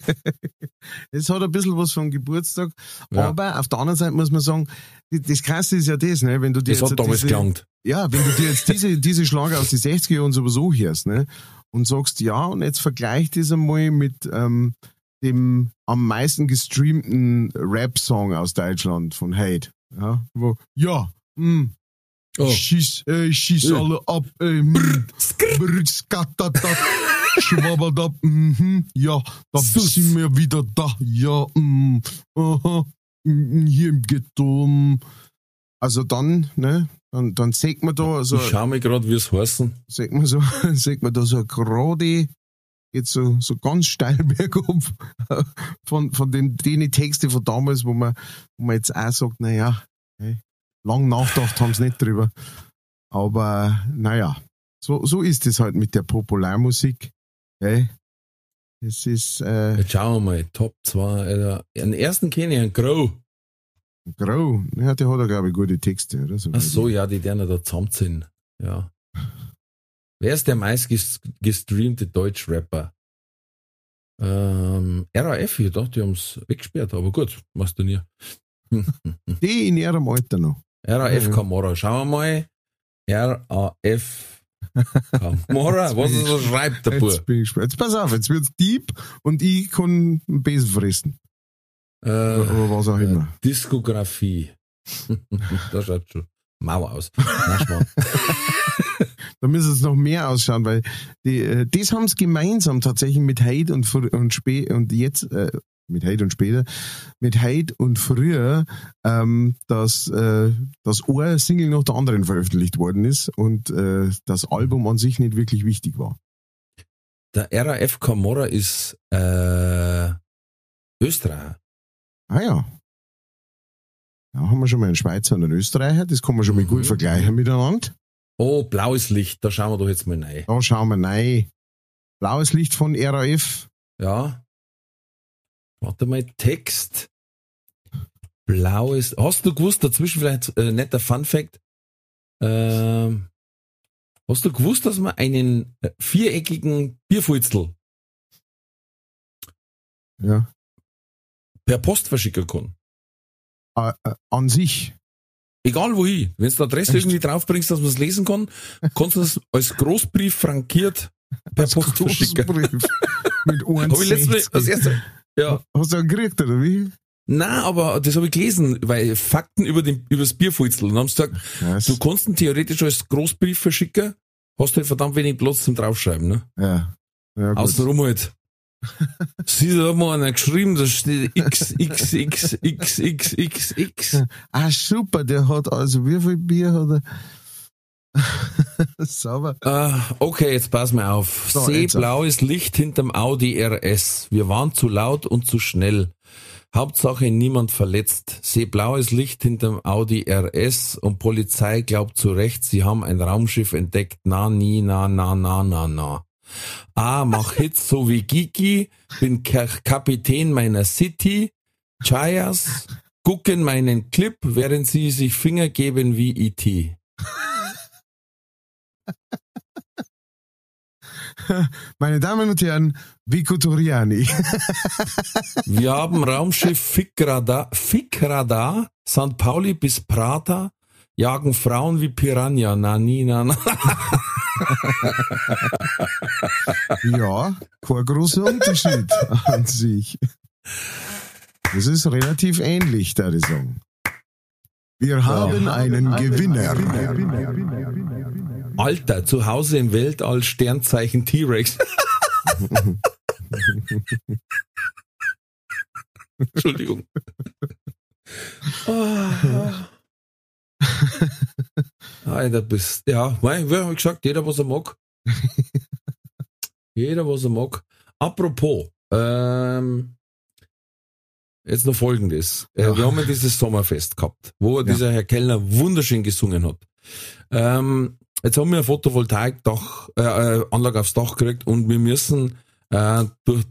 Es hat ein bisschen was vom Geburtstag, Ja. aber auf der anderen Seite muss man sagen, das Krasse ist ja das, ne, wenn du dir Das jetzt hat damals diese, gelangt. Ja, wenn du dir jetzt diese, diese Schlager aus den 60er Jahren sowieso hörst, ne, und sagst, ja, und jetzt vergleich das einmal mit ähm, dem am meisten gestreamten Rap-Song aus Deutschland von Hate. Ja, wo, ja, mh, Oh. schieß, äh, schieß Ja. alle ab, äh, mh, brr, skatatatat, schwabbadab, mhm, ja, da Sus. sind wir wieder da, ja, mh, aha, hier im Ghetto. Also dann, ne, dann, dann sieht man da, so, Ich schau mir gerade, wie es heißen. sieht man so, sieht man da so gerade, geht so, so ganz steil bergab von, von den, den Texte von damals, wo man, wo man jetzt auch sagt, naja, hey, lang nachgedacht haben sie nicht drüber. Aber, naja, so, so ist es halt mit der Popularmusik. Hey. Es ist, äh, Jetzt schauen wir mal, Top 2. Alter. Den ersten kenne ich, einen Grow. grau. Ja, der hat ja, glaube ich, gute Texte, oder? So Ach so, ja, die der da zusammen sind. Ja. Wer ist der meist ges- gestreamte Deutsch-Rapper? Ähm, RAF, ich dachte, die haben es weggesperrt, aber gut, machst du nie. Die in ihrem Alter noch. RAF Mhm. Camorra, schauen wir mal. RAF Camorra, was er so schreibt, der Bub. Jetzt pass auf, jetzt wird's deep und ich kann einen Besen fressen. Äh, Oder was auch immer. Diskografie. da schaut schon mau aus. Da müssen es noch mehr ausschauen, weil die, äh, das haben sie gemeinsam tatsächlich mit Hate und, und spä und jetzt, äh, mit Hate und später, mit Hate und früher, ähm, dass, äh, dass ein Single nach der anderen veröffentlicht worden ist und äh, das Album an sich nicht wirklich wichtig war. Der RAF Camorra ist äh, Österreicher. Ah ja. Da haben wir schon mal einen Schweizer und einen Österreicher, das kann man schon mal Mhm. gut vergleichen miteinander. Oh, blaues Licht, da schauen wir doch jetzt mal rein. Da schauen wir rein. Blaues Licht von RAF. Ja. Warte mal, Text. Blaues. Hast du gewusst, dazwischen vielleicht äh, netter Fun Fact. Ähm, hast du gewusst, dass man einen äh, viereckigen Bierfulzel Ja. per Post verschicken kann? Äh, äh, an sich. Egal wohin. Wenn du die Adresse Echt? irgendwie draufbringst, dass man es lesen kann, kannst du es als Großbrief frankiert per Als Post verschicken. Großbrief. Mit Habe ich letztes Mal 1,60. das erste. Ja. Hast du einen gekriegt, oder wie? Nein, aber das habe ich gelesen, weil Fakten über, den, über das Bierfulzel. Und dann haben sie gesagt, Ja, du kannst ihn theoretisch als Großbrief verschicken, hast halt verdammt wenig Platz zum Draufschreiben, ne? ja. ja. Außenrum halt. Sie da hat mal einer geschrieben, da steht XXXXXXX. Ah, super, der hat also wie viel Bier hat er? Sauber. Ah, okay, jetzt pass mal auf. So, Seh jetzt. blaues Licht hinterm Audi RS. Wir waren zu laut und zu schnell. Hauptsache niemand verletzt. Seh blaues Licht hinterm Audi RS und Polizei glaubt zu Recht, sie haben ein Raumschiff entdeckt. Na, nie, na, na, na, na, na. Ah, mach Hits so wie Gigi, bin Ka Kapitän meiner City. Chayas, gucken meinen Clip, während sie sich Finger geben wie E.T. Meine Damen und Herren, Vico Toriani. Wir haben Raumschiff Fikrada, Fikrada, St. Pauli bis Prater, jagen Frauen wie Piranha, na, nie, na, na. ja, kein großer Unterschied an sich. Das ist relativ ähnlich, da ich sagen. Wir haben einen Gewinner. Alter, zu Hause im Weltall, Sternzeichen T-Rex. Entschuldigung. Ah. Alter, bist, ja, mein, wie gesagt, jeder, was er mag. jeder, was er mag. Apropos, ähm, jetzt noch folgendes. Äh, Ja. Wir haben ja dieses Sommerfest gehabt, wo dieser Herr Kellner wunderschön gesungen hat. Ähm, jetzt haben wir ein Photovoltaik-Dach, äh, äh, Anlage aufs Dach gekriegt und wir müssen äh, durch,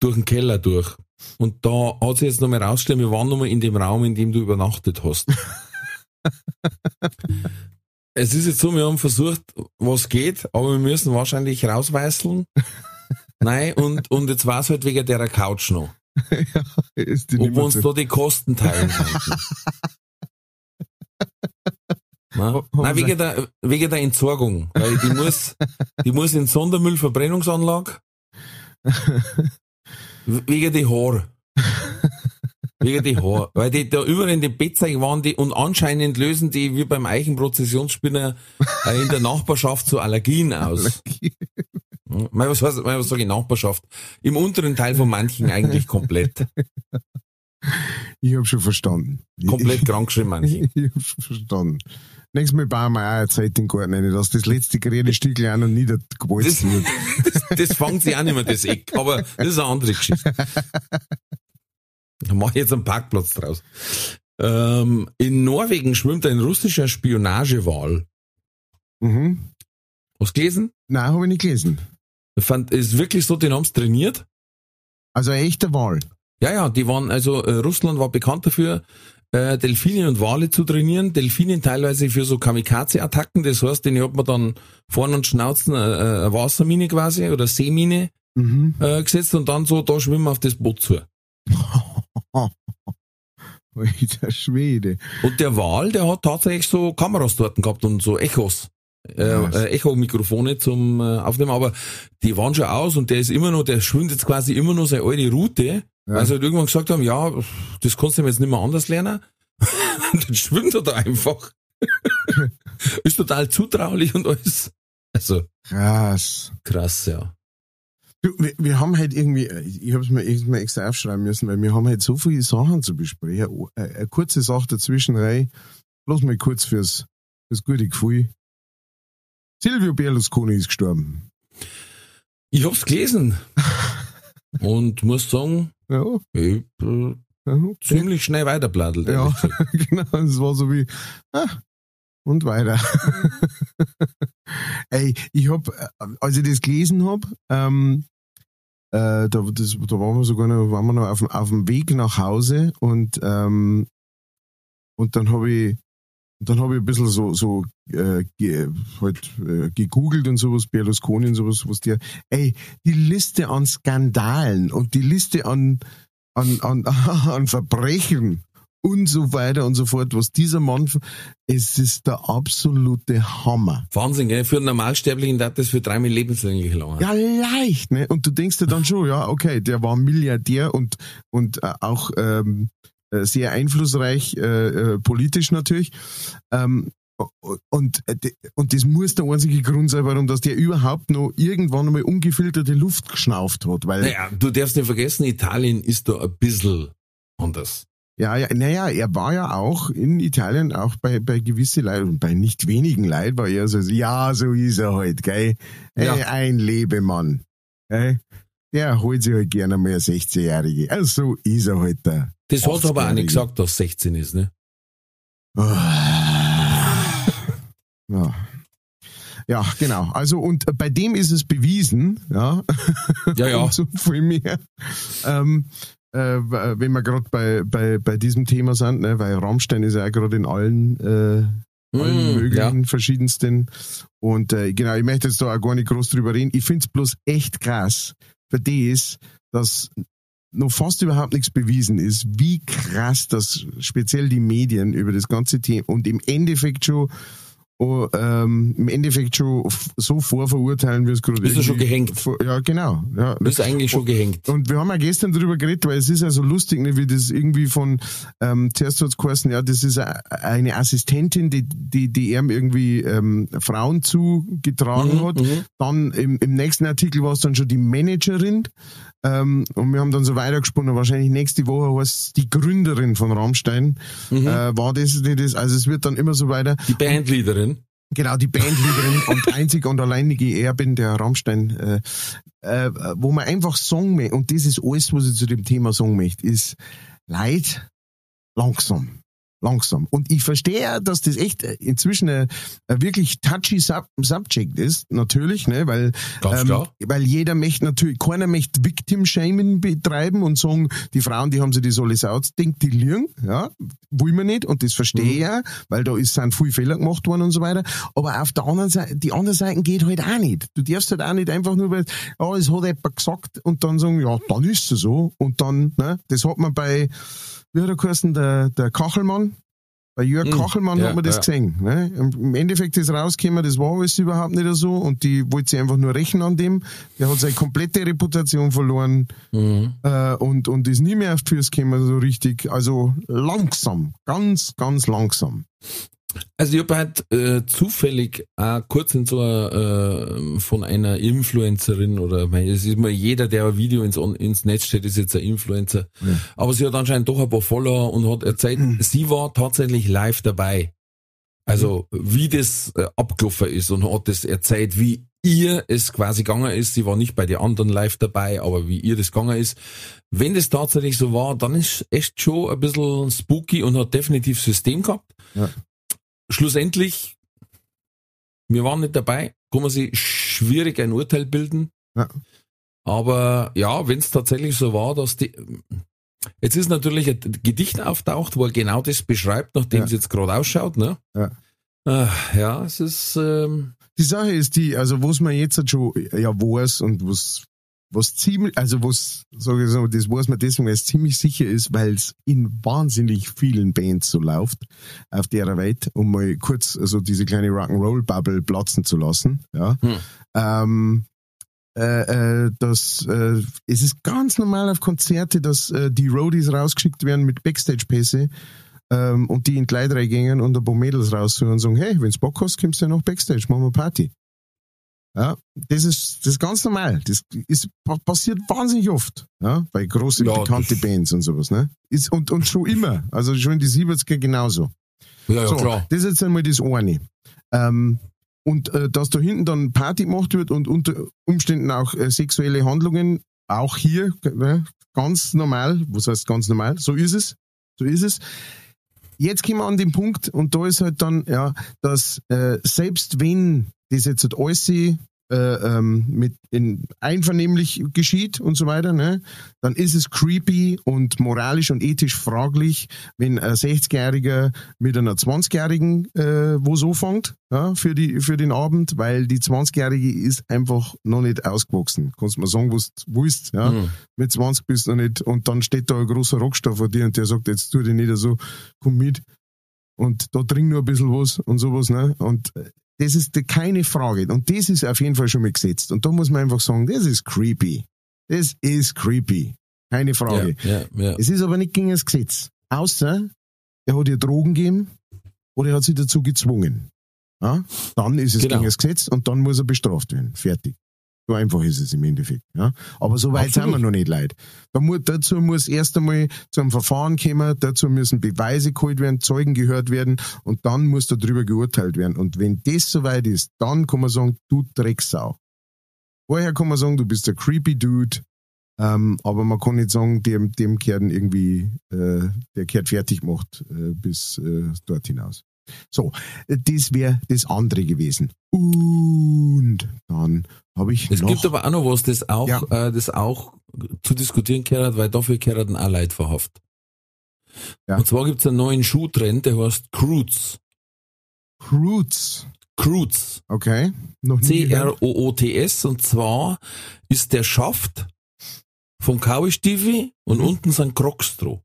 durch den Keller durch. Und da hat sich jetzt nochmal rausgestellt, wir waren nochmal in dem Raum, in dem du übernachtet hast. es ist jetzt so, wir haben versucht, was geht, aber wir müssen wahrscheinlich rausweißeln. Nein, und, und jetzt war es halt wegen der Couch noch. Ist die Ob wir uns da die Kosten teilen könnten. Na, nein, wegen der, wegen der Entsorgung. Weil die muss, die muss in Sondermüllverbrennungsanlage. Wegen die Haare. Wegen die Haare. Weil die da überall in den Bettzeug waren die und anscheinend lösen die wie beim Eichenprozessionsspinner äh, in der Nachbarschaft so Allergien aus. Hm, Mal was, heißt- mal was sage ich Nachbarschaft? Im unteren Teil von manchen eigentlich komplett. Ich habe schon verstanden. Komplett krankgeschrieben manche. Ich, ich habe schon verstanden. Nächstes Mal bauen wir auch eine Zeit in den Garten rein, dass das letzte grüne Stückchen auch noch Das, niedergewalzt wird. das, das fangt sich auch nicht mehr, das Eck. Aber das ist eine andere Geschichte. Da mache ich jetzt einen Parkplatz draus. Ähm, in Norwegen schwimmt ein russischer Spionagewal. Mhm. Hast du gelesen? Nein, habe ich nicht gelesen. Ich Fand, ist wirklich so, den haben's trainiert. Also ein echter Wahl. Ja, ja, die waren, also äh, Russland war bekannt dafür, äh, Delfine und Wale zu trainieren. Delfine teilweise für so Kamikaze-Attacken. Das heißt, den hat man dann vorne und Schnauzen äh, äh, eine Wassermine quasi oder Seemine Mhm. äh, gesetzt und dann so da schwimmen auf das Boot zu. Alter Schwede. Und der Wal, der hat tatsächlich so Kameras dort gehabt und so Echos. Äh, äh, Echo-Mikrofone zum äh, Aufnehmen, aber die waren schon aus und der ist immer noch, der schwimmt jetzt quasi immer noch seine alte Route, Ja. weil sie halt irgendwann gesagt haben, ja, das kannst du jetzt nicht mehr anders lernen. und dann schwimmt er da einfach. ist total zutraulich und alles. Also, Krass. krass, ja. Du, wir, wir haben halt irgendwie, ich habe es mir extra aufschreiben müssen, weil wir haben halt so viele Sachen zu besprechen. Eine, eine kurze Sache dazwischen rein, bloß mal kurz fürs, fürs gute Gefühl. Silvio Berlusconi ist gestorben. Ich hab's gelesen. und muss sagen, Ja, ich äh, okay. ziemlich schnell weiterbladelt. Ja. genau, es war so wie, ah, und weiter. Ey, ich hab, äh, als ich das gelesen hab, ähm, äh, da, das, da waren wir sogar noch, waren wir noch auf, dem- auf dem Weg nach Hause und, ähm, und dann habe ich, dann habe ich ein bisschen so, so äh, ge, halt, äh, gegoogelt und sowas, Berlusconi und sowas, was der, ey, die Liste an Skandalen und die Liste an, an, an, an Verbrechen und so weiter und so fort, was dieser Mann, es ist der absolute Hammer. Wahnsinn, gell? Für einen Normalsterblichen hat das für dreimal lebenslänglich lang. Ja, leicht, ne? Und du denkst dir dann schon, ja, okay, der war Milliardär und, und äh, auch ähm, äh, sehr einflussreich, äh, äh, politisch natürlich. Ähm, und, äh, und das muss der einzige Grund sein, warum dass der überhaupt noch irgendwann einmal ungefilterte Luft geschnauft hat. Weil, Naja, du darfst nicht vergessen, Italien ist da ein bisschen anders. Ja, ja, naja, er war ja auch in Italien auch bei, bei gewisse Leute und bei nicht wenigen Leuten war er so, ja, so ist er halt, gell? Ja. Äh, ein Lebemann. Gell? Der holt sich halt gerne mal eine 16-Jährige. Also so ist er halt da. Das hat aber auch 80-Jährige. nicht gesagt, dass 16 ist, ne? Ja. Ja, genau. Also und bei dem ist es bewiesen, ja, Ja, ja. so viel mehr. Ähm, äh, wenn wir gerade bei, bei, bei diesem Thema sind, ne, weil Rammstein ist ja auch gerade in allen, äh, allen Mm, möglichen verschiedensten. Und äh, genau, ich möchte jetzt da auch gar nicht groß drüber reden. Ich find's bloß echt krass für das, dass noch fast überhaupt nichts bewiesen ist, wie krass das speziell die Medien über das ganze Thema und im Endeffekt schon oh, ähm, im Endeffekt schon so vorverurteilen, wie es gerade Ist er schon irgendwie gehängt? Ja, genau. Ja. Du bist eigentlich schon gehängt. Und wir haben ja gestern darüber geredet, weil es ist ja so lustig, ne, wie das irgendwie von, ähm, zuerst hat's geheißen, ja, das ist eine Assistentin, die, die, die ihm irgendwie ähm, Frauen zugetragen Mhm, hat. mhm. Dann im, im nächsten Artikel war es dann schon die Managerin. Ähm, und wir haben dann so weitergesponnen, wahrscheinlich nächste Woche war es die Gründerin von Rammstein. Mhm. Äh, war das, die das, also es wird dann immer so weiter. Die Bandleaderin. Genau, die Bandleaderin und einzig und alleinige Erbin der Rammstein, äh, äh, wo man einfach sagen möchte, und das ist alles, was ich zu dem Thema sagen möchte, ist, Leid, langsam langsam. Und ich verstehe, dass das echt äh, inzwischen ein, ein wirklich touchy Sub Subject ist, natürlich, ne, weil, ähm, weil jeder möchte natürlich, keiner möchte Victim Shaming betreiben und sagen, die Frauen, die haben sich das alles ausdenkt, die liegen, ja, will man nicht und das verstehe ich ja, weil da ist, sind viele Fehler gemacht worden und so weiter. Aber auf der anderen Seite, die andere Seite geht halt auch nicht. Du darfst halt auch nicht einfach nur, weil, ja, es hat jemand gesagt und dann sagen, ja, dann ist es so und dann, ne, das hat man bei, wie hat er geheißen, der, der Kachelmann. Bei Jörg Hm, Kachelmann ja, hat man das ja. gesehen. Ne? Im Endeffekt ist rausgekommen, das war alles überhaupt nicht so und die wollte sich einfach nur rächen an dem. Der hat seine komplette Reputation verloren Mhm. äh, und, und ist nie mehr auf die Füße gekommen, so richtig. Also langsam, ganz, ganz langsam. Also ich habe halt äh, zufällig auch kurz in so einer, äh, von einer Influencerin oder weil es ist immer jeder, der ein Video ins, ins Netz stellt, ist jetzt ein Influencer. Aber sie hat anscheinend doch ein paar Follower und hat erzählt, sie war tatsächlich live dabei. Also wie das äh, abgelaufen ist und hat das erzählt, wie ihr es quasi gegangen ist. Sie war nicht bei den anderen live dabei, aber wie ihr das gegangen ist. Wenn das tatsächlich so war, dann ist echt schon ein bisschen spooky und hat definitiv System gehabt. Ja. Schlussendlich, wir waren nicht dabei, kann man sich schwierig ein Urteil bilden. Ja. Aber ja, wenn es tatsächlich so war, dass die. Jetzt ist natürlich ein Gedicht auftaucht, wo er genau das beschreibt, nachdem Ja. es jetzt gerade ausschaut, ne? Ja. Ah, ja, es ist. Ähm, Die Sache ist die, also was man jetzt halt schon ja weiß und was was ziemlich, also was, sage ich so, das weiß man deswegen, weil es ziemlich sicher ist, weil es in wahnsinnig vielen Bands so läuft auf der Welt, um mal kurz also diese kleine Rock'n'Roll-Bubble platzen zu lassen. Ja. Hm. Ähm, äh, äh, dass äh, es ist ganz normal auf Konzerte, dass äh, die Roadies rausgeschickt werden mit Backstage-Pässe ähm, und die in Kleiderei gehen und ein paar Mädels raussuchen und sagen, hey, wenn's Bock hast, kommst du ja noch Backstage, machen wir Party. Ja, das ist, das ist ganz normal. Das ist, pa- passiert wahnsinnig oft, ja, bei großen, Ja, bekannten das- Bands und sowas, ne? Ist, und, und schon immer. Also schon in die 70er genauso. ja, ja, so, klar. das ist jetzt einmal das eine. Ähm, und äh, dass da hinten dann Party gemacht wird und unter Umständen auch äh, sexuelle Handlungen, auch hier, äh, ganz normal, was heißt ganz normal, so ist es, so ist es. Jetzt kommen wir an den Punkt, und da ist halt dann, ja, dass äh, selbst wenn das jetzt alles äh, ähm, mit in einvernehmlich geschieht und so weiter, ne, dann ist es creepy und moralisch und ethisch fraglich, wenn ein 60-Jähriger mit einer 20-Jährigen äh, wo so fängt, ja, für, die, für den Abend, weil die 20-Jährige ist einfach noch nicht ausgewachsen. Kannst mal sagen, was du willst, ja. Mhm. Mit 20 bist du noch nicht, und dann steht da ein großer Rockstar vor dir und der sagt, jetzt tu dich nicht so, komm mit. Und da trink nur ein bisschen was und sowas, ne? Und äh, das ist keine Frage. Und das ist auf jeden Fall schon mal gesetzt. Und da muss man einfach sagen, das ist creepy. Das ist creepy. Keine Frage. Ja, ja, ja. Es ist aber nicht gegen das Gesetz. Außer, er hat ihr Drogen gegeben oder er hat sie dazu gezwungen. Ja? Dann ist es Genau. gegen das Gesetz und dann muss er bestraft werden. Fertig. So einfach ist es im Endeffekt. Ja? Aber so weit sind Absolut. wir noch nicht leid. Da mu dazu muss erst einmal zu einem Verfahren kommen, dazu müssen Beweise geholt werden, Zeugen gehört werden und dann muss darüber geurteilt werden. Und wenn das soweit ist, dann kann man sagen, du Drecksau. Vorher kann man sagen, du bist der creepy Dude, ähm, aber man kann nicht sagen, dem, dem gehört irgendwie, äh, der gehört fertig gemacht äh, bis äh, dort hinaus. So, das wäre das andere gewesen. Und dann habe ich Es noch... gibt aber auch noch was, das auch, Ja. äh, das auch zu diskutieren gehört, weil dafür gehört auch Leute verhaft. Ja. Und zwar gibt es einen neuen Schuhtrend, der heißt Croots. Croots. Croots. Okay. C-R-O-O-T-S. Und zwar ist der Schaft vom Kaustiefel und Mhm. unten sind Crocs drauf.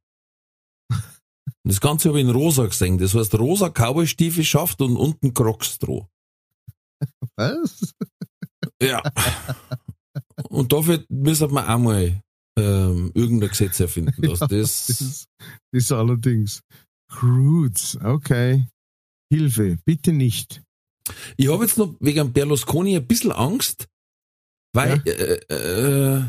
Und das Ganze habe ich in rosa gesehen. Das heißt rosa Cowboy-Stiefel Schaft und unten Crocs drauf. Was? Ja. und dafür müssen wir auch mal ähm, irgendein Gesetz erfinden. Dass Ja, das, Das ist, allerdings. Croots. Okay. Hilfe. Bitte nicht. ich habe jetzt noch wegen Berlusconi ein bisschen Angst, weil äh, äh,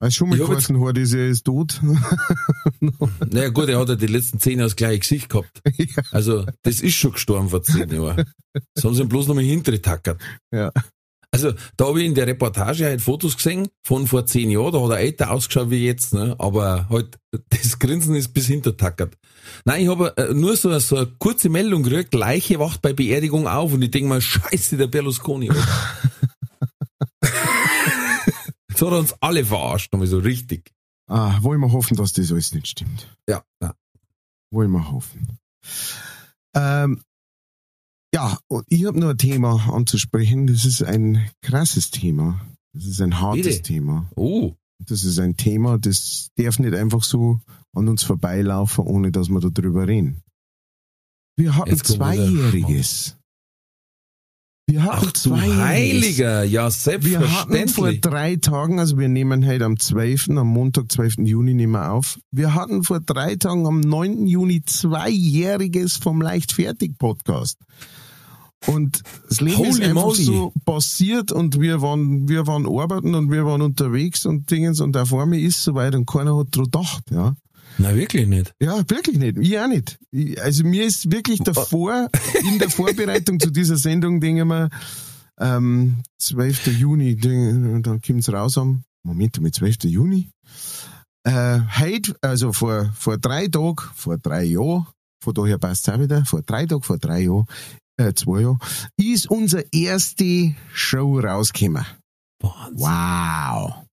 Hast schon mal geheißen, hat, ist er ist tot? naja gut, er hat ja die letzten zehn Jahre das gleiche Gesicht gehabt. Ja. Also das ist schon gestorben vor zehn Jahren. Das haben sie ihm bloß noch mal hintergetackert. Ja. Also da habe ich in der Reportage halt Fotos gesehen von vor zehn Jahren, da hat er älter ausgeschaut wie jetzt, ne? aber halt das Grinsen ist bis hintertackert. Nein, ich habe äh, nur so, so eine kurze Meldung gekriegt, Leiche wacht bei Beerdigung auf und ich denke mal, scheiße, der Berlusconi. Jetzt hat er uns alle verarscht, nochmal so richtig. Ah, wollen wir hoffen, dass das alles nicht stimmt. Ja, ja. Wollen wir hoffen. Ähm, ja, und ich habe noch ein Thema anzusprechen. Das ist ein krasses Thema. Das ist ein hartes Bitte? Thema. Oh, Das ist ein Thema, das darf nicht einfach so an uns vorbeilaufen, ohne dass wir darüber reden. Wir hatten Zweijähriges. Wir hatten ach du. Heiliger, ja Wir hatten vor selbstverständlich. drei Tagen, also wir nehmen heute am 12., am Montag, 12. Juni nehmen wir auf. Wir hatten vor drei Tagen am 9. Juni Zweijähriges vom Leichtfertig-Podcast. Und das Leben ist Holy einfach moly. so passiert und wir waren, wir waren arbeiten und wir waren unterwegs und Dingens und auf einmal ist es soweit und keiner hat dran gedacht, ja. Na wirklich nicht. Ja, wirklich nicht. Ich auch nicht. Ich, also mir ist wirklich davor, in der Vorbereitung zu dieser Sendung, denke ich mir, ähm, 12. Juni, denk- dann kommt's raus am, Moment, mit 12. Juni. Äh, heute, also vor, vor drei Tagen, vor drei Jahren, von daher passt's auch wieder, vor drei Tagen, vor drei Jahren, äh, zwei Jahren, ist unsere erste Show rausgekommen. Wahnsinn. Wow.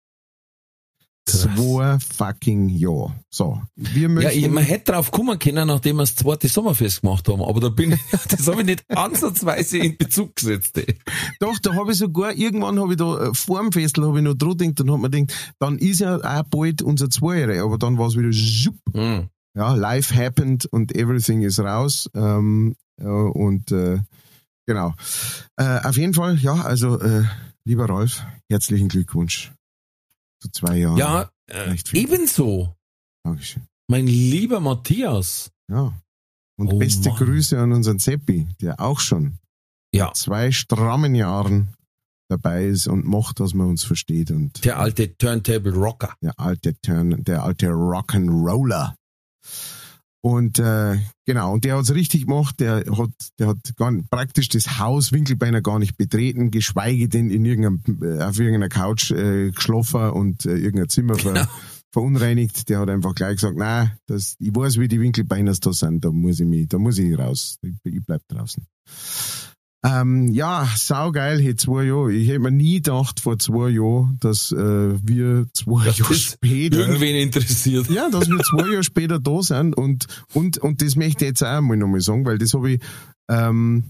Zwei fucking Jahre. So. Wir Ja, möchten, ich, man hätte drauf kommen können, nachdem wir das zweite Sommerfest gemacht haben, aber da bin ich, das habe ich nicht ansatzweise in Bezug gesetzt. Ey. Doch, da habe ich sogar, irgendwann habe ich da, äh, vor dem Festel habe ich noch dran gedacht und habe mir gedacht, dann ist ja auch bald unser Zweijährige, aber dann war es wieder zup, Hm. ja, life happened und everything is raus, ähm, äh, und, äh, genau. Äh, auf jeden Fall, ja, also, äh, lieber Rolf, herzlichen Glückwunsch zu zwei Jahren. Ja, äh, ebenso. Dankeschön. Mein lieber Matthias. Ja. Und Oh beste Mann. Grüße an unseren Seppi, der auch schon Ja, zwei strammen Jahren dabei ist und macht, dass man uns versteht und der alte Turntable Rocker. der alte Turn, der alte Rock'n'Roller. Und äh, genau, und der hat's richtig gemacht, der hat, der hat gar, praktisch das Haus Winkelbeiner gar nicht betreten, geschweige denn in irgendeinem, äh, auf irgendeiner Couch äh, geschlafen und äh, irgendein Zimmer ver, Genau. verunreinigt. Der hat einfach gleich gesagt, na, das, ich weiß, wie die Winkelbeiners da sind, da muss ich mich, da muss ich raus. Ich, ich bleib draußen. Ähm, ja, saugeil, hey, zwei Jahre. Ich hätte mir nie gedacht vor zwei Jahren, dass äh, wir zwei Dass Jahre später Irgendwen interessiert. ja, dass wir zwei Jahre später da sind und, und, und das möchte ich jetzt auch einmal nochmal sagen, weil das habe ich, ähm,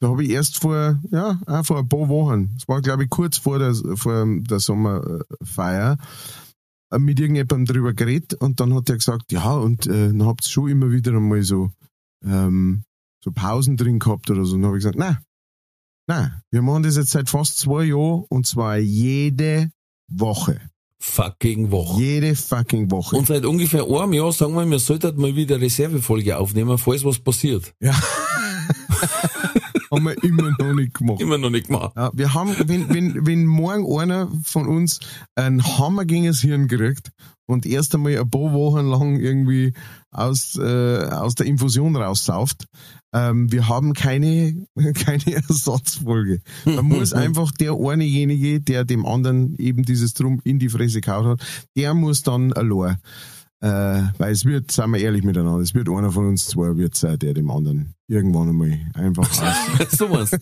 da habe ich erst vor, ja, auch vor ein paar Wochen, es war glaube ich kurz vor der, vor der Sommerfeier, äh, mit irgendjemandem drüber geredet und dann hat er gesagt, ja, und äh, dann habt ihr schon immer wieder einmal so, ähm, so Pausen drin gehabt oder so. Und dann habe ich gesagt, nein, nein, wir machen das jetzt seit fast zwei Jahren und zwar jede Woche. Fucking Woche. Jede fucking Woche. Und seit ungefähr einem Jahr sagen wir, wir sollten mal wieder Reservefolge aufnehmen, falls was passiert. Ja. haben wir immer noch nicht gemacht. Immer noch nicht gemacht. Ja, wir haben, wenn, wenn, wenn morgen einer von uns einen Hammer gegen das Hirn kriegt und erst einmal ein paar Wochen lang irgendwie aus, äh, aus der Infusion raussauft, ähm, wir haben keine, keine Ersatzfolge. Da muss einfach der einejenige, der dem anderen eben dieses Drum in die Fresse gehauen hat, der muss dann allein. Äh, weil es wird, sagen wir ehrlich miteinander, es wird einer von uns zwei wird sein, der dem anderen irgendwann einmal einfach aus. so was.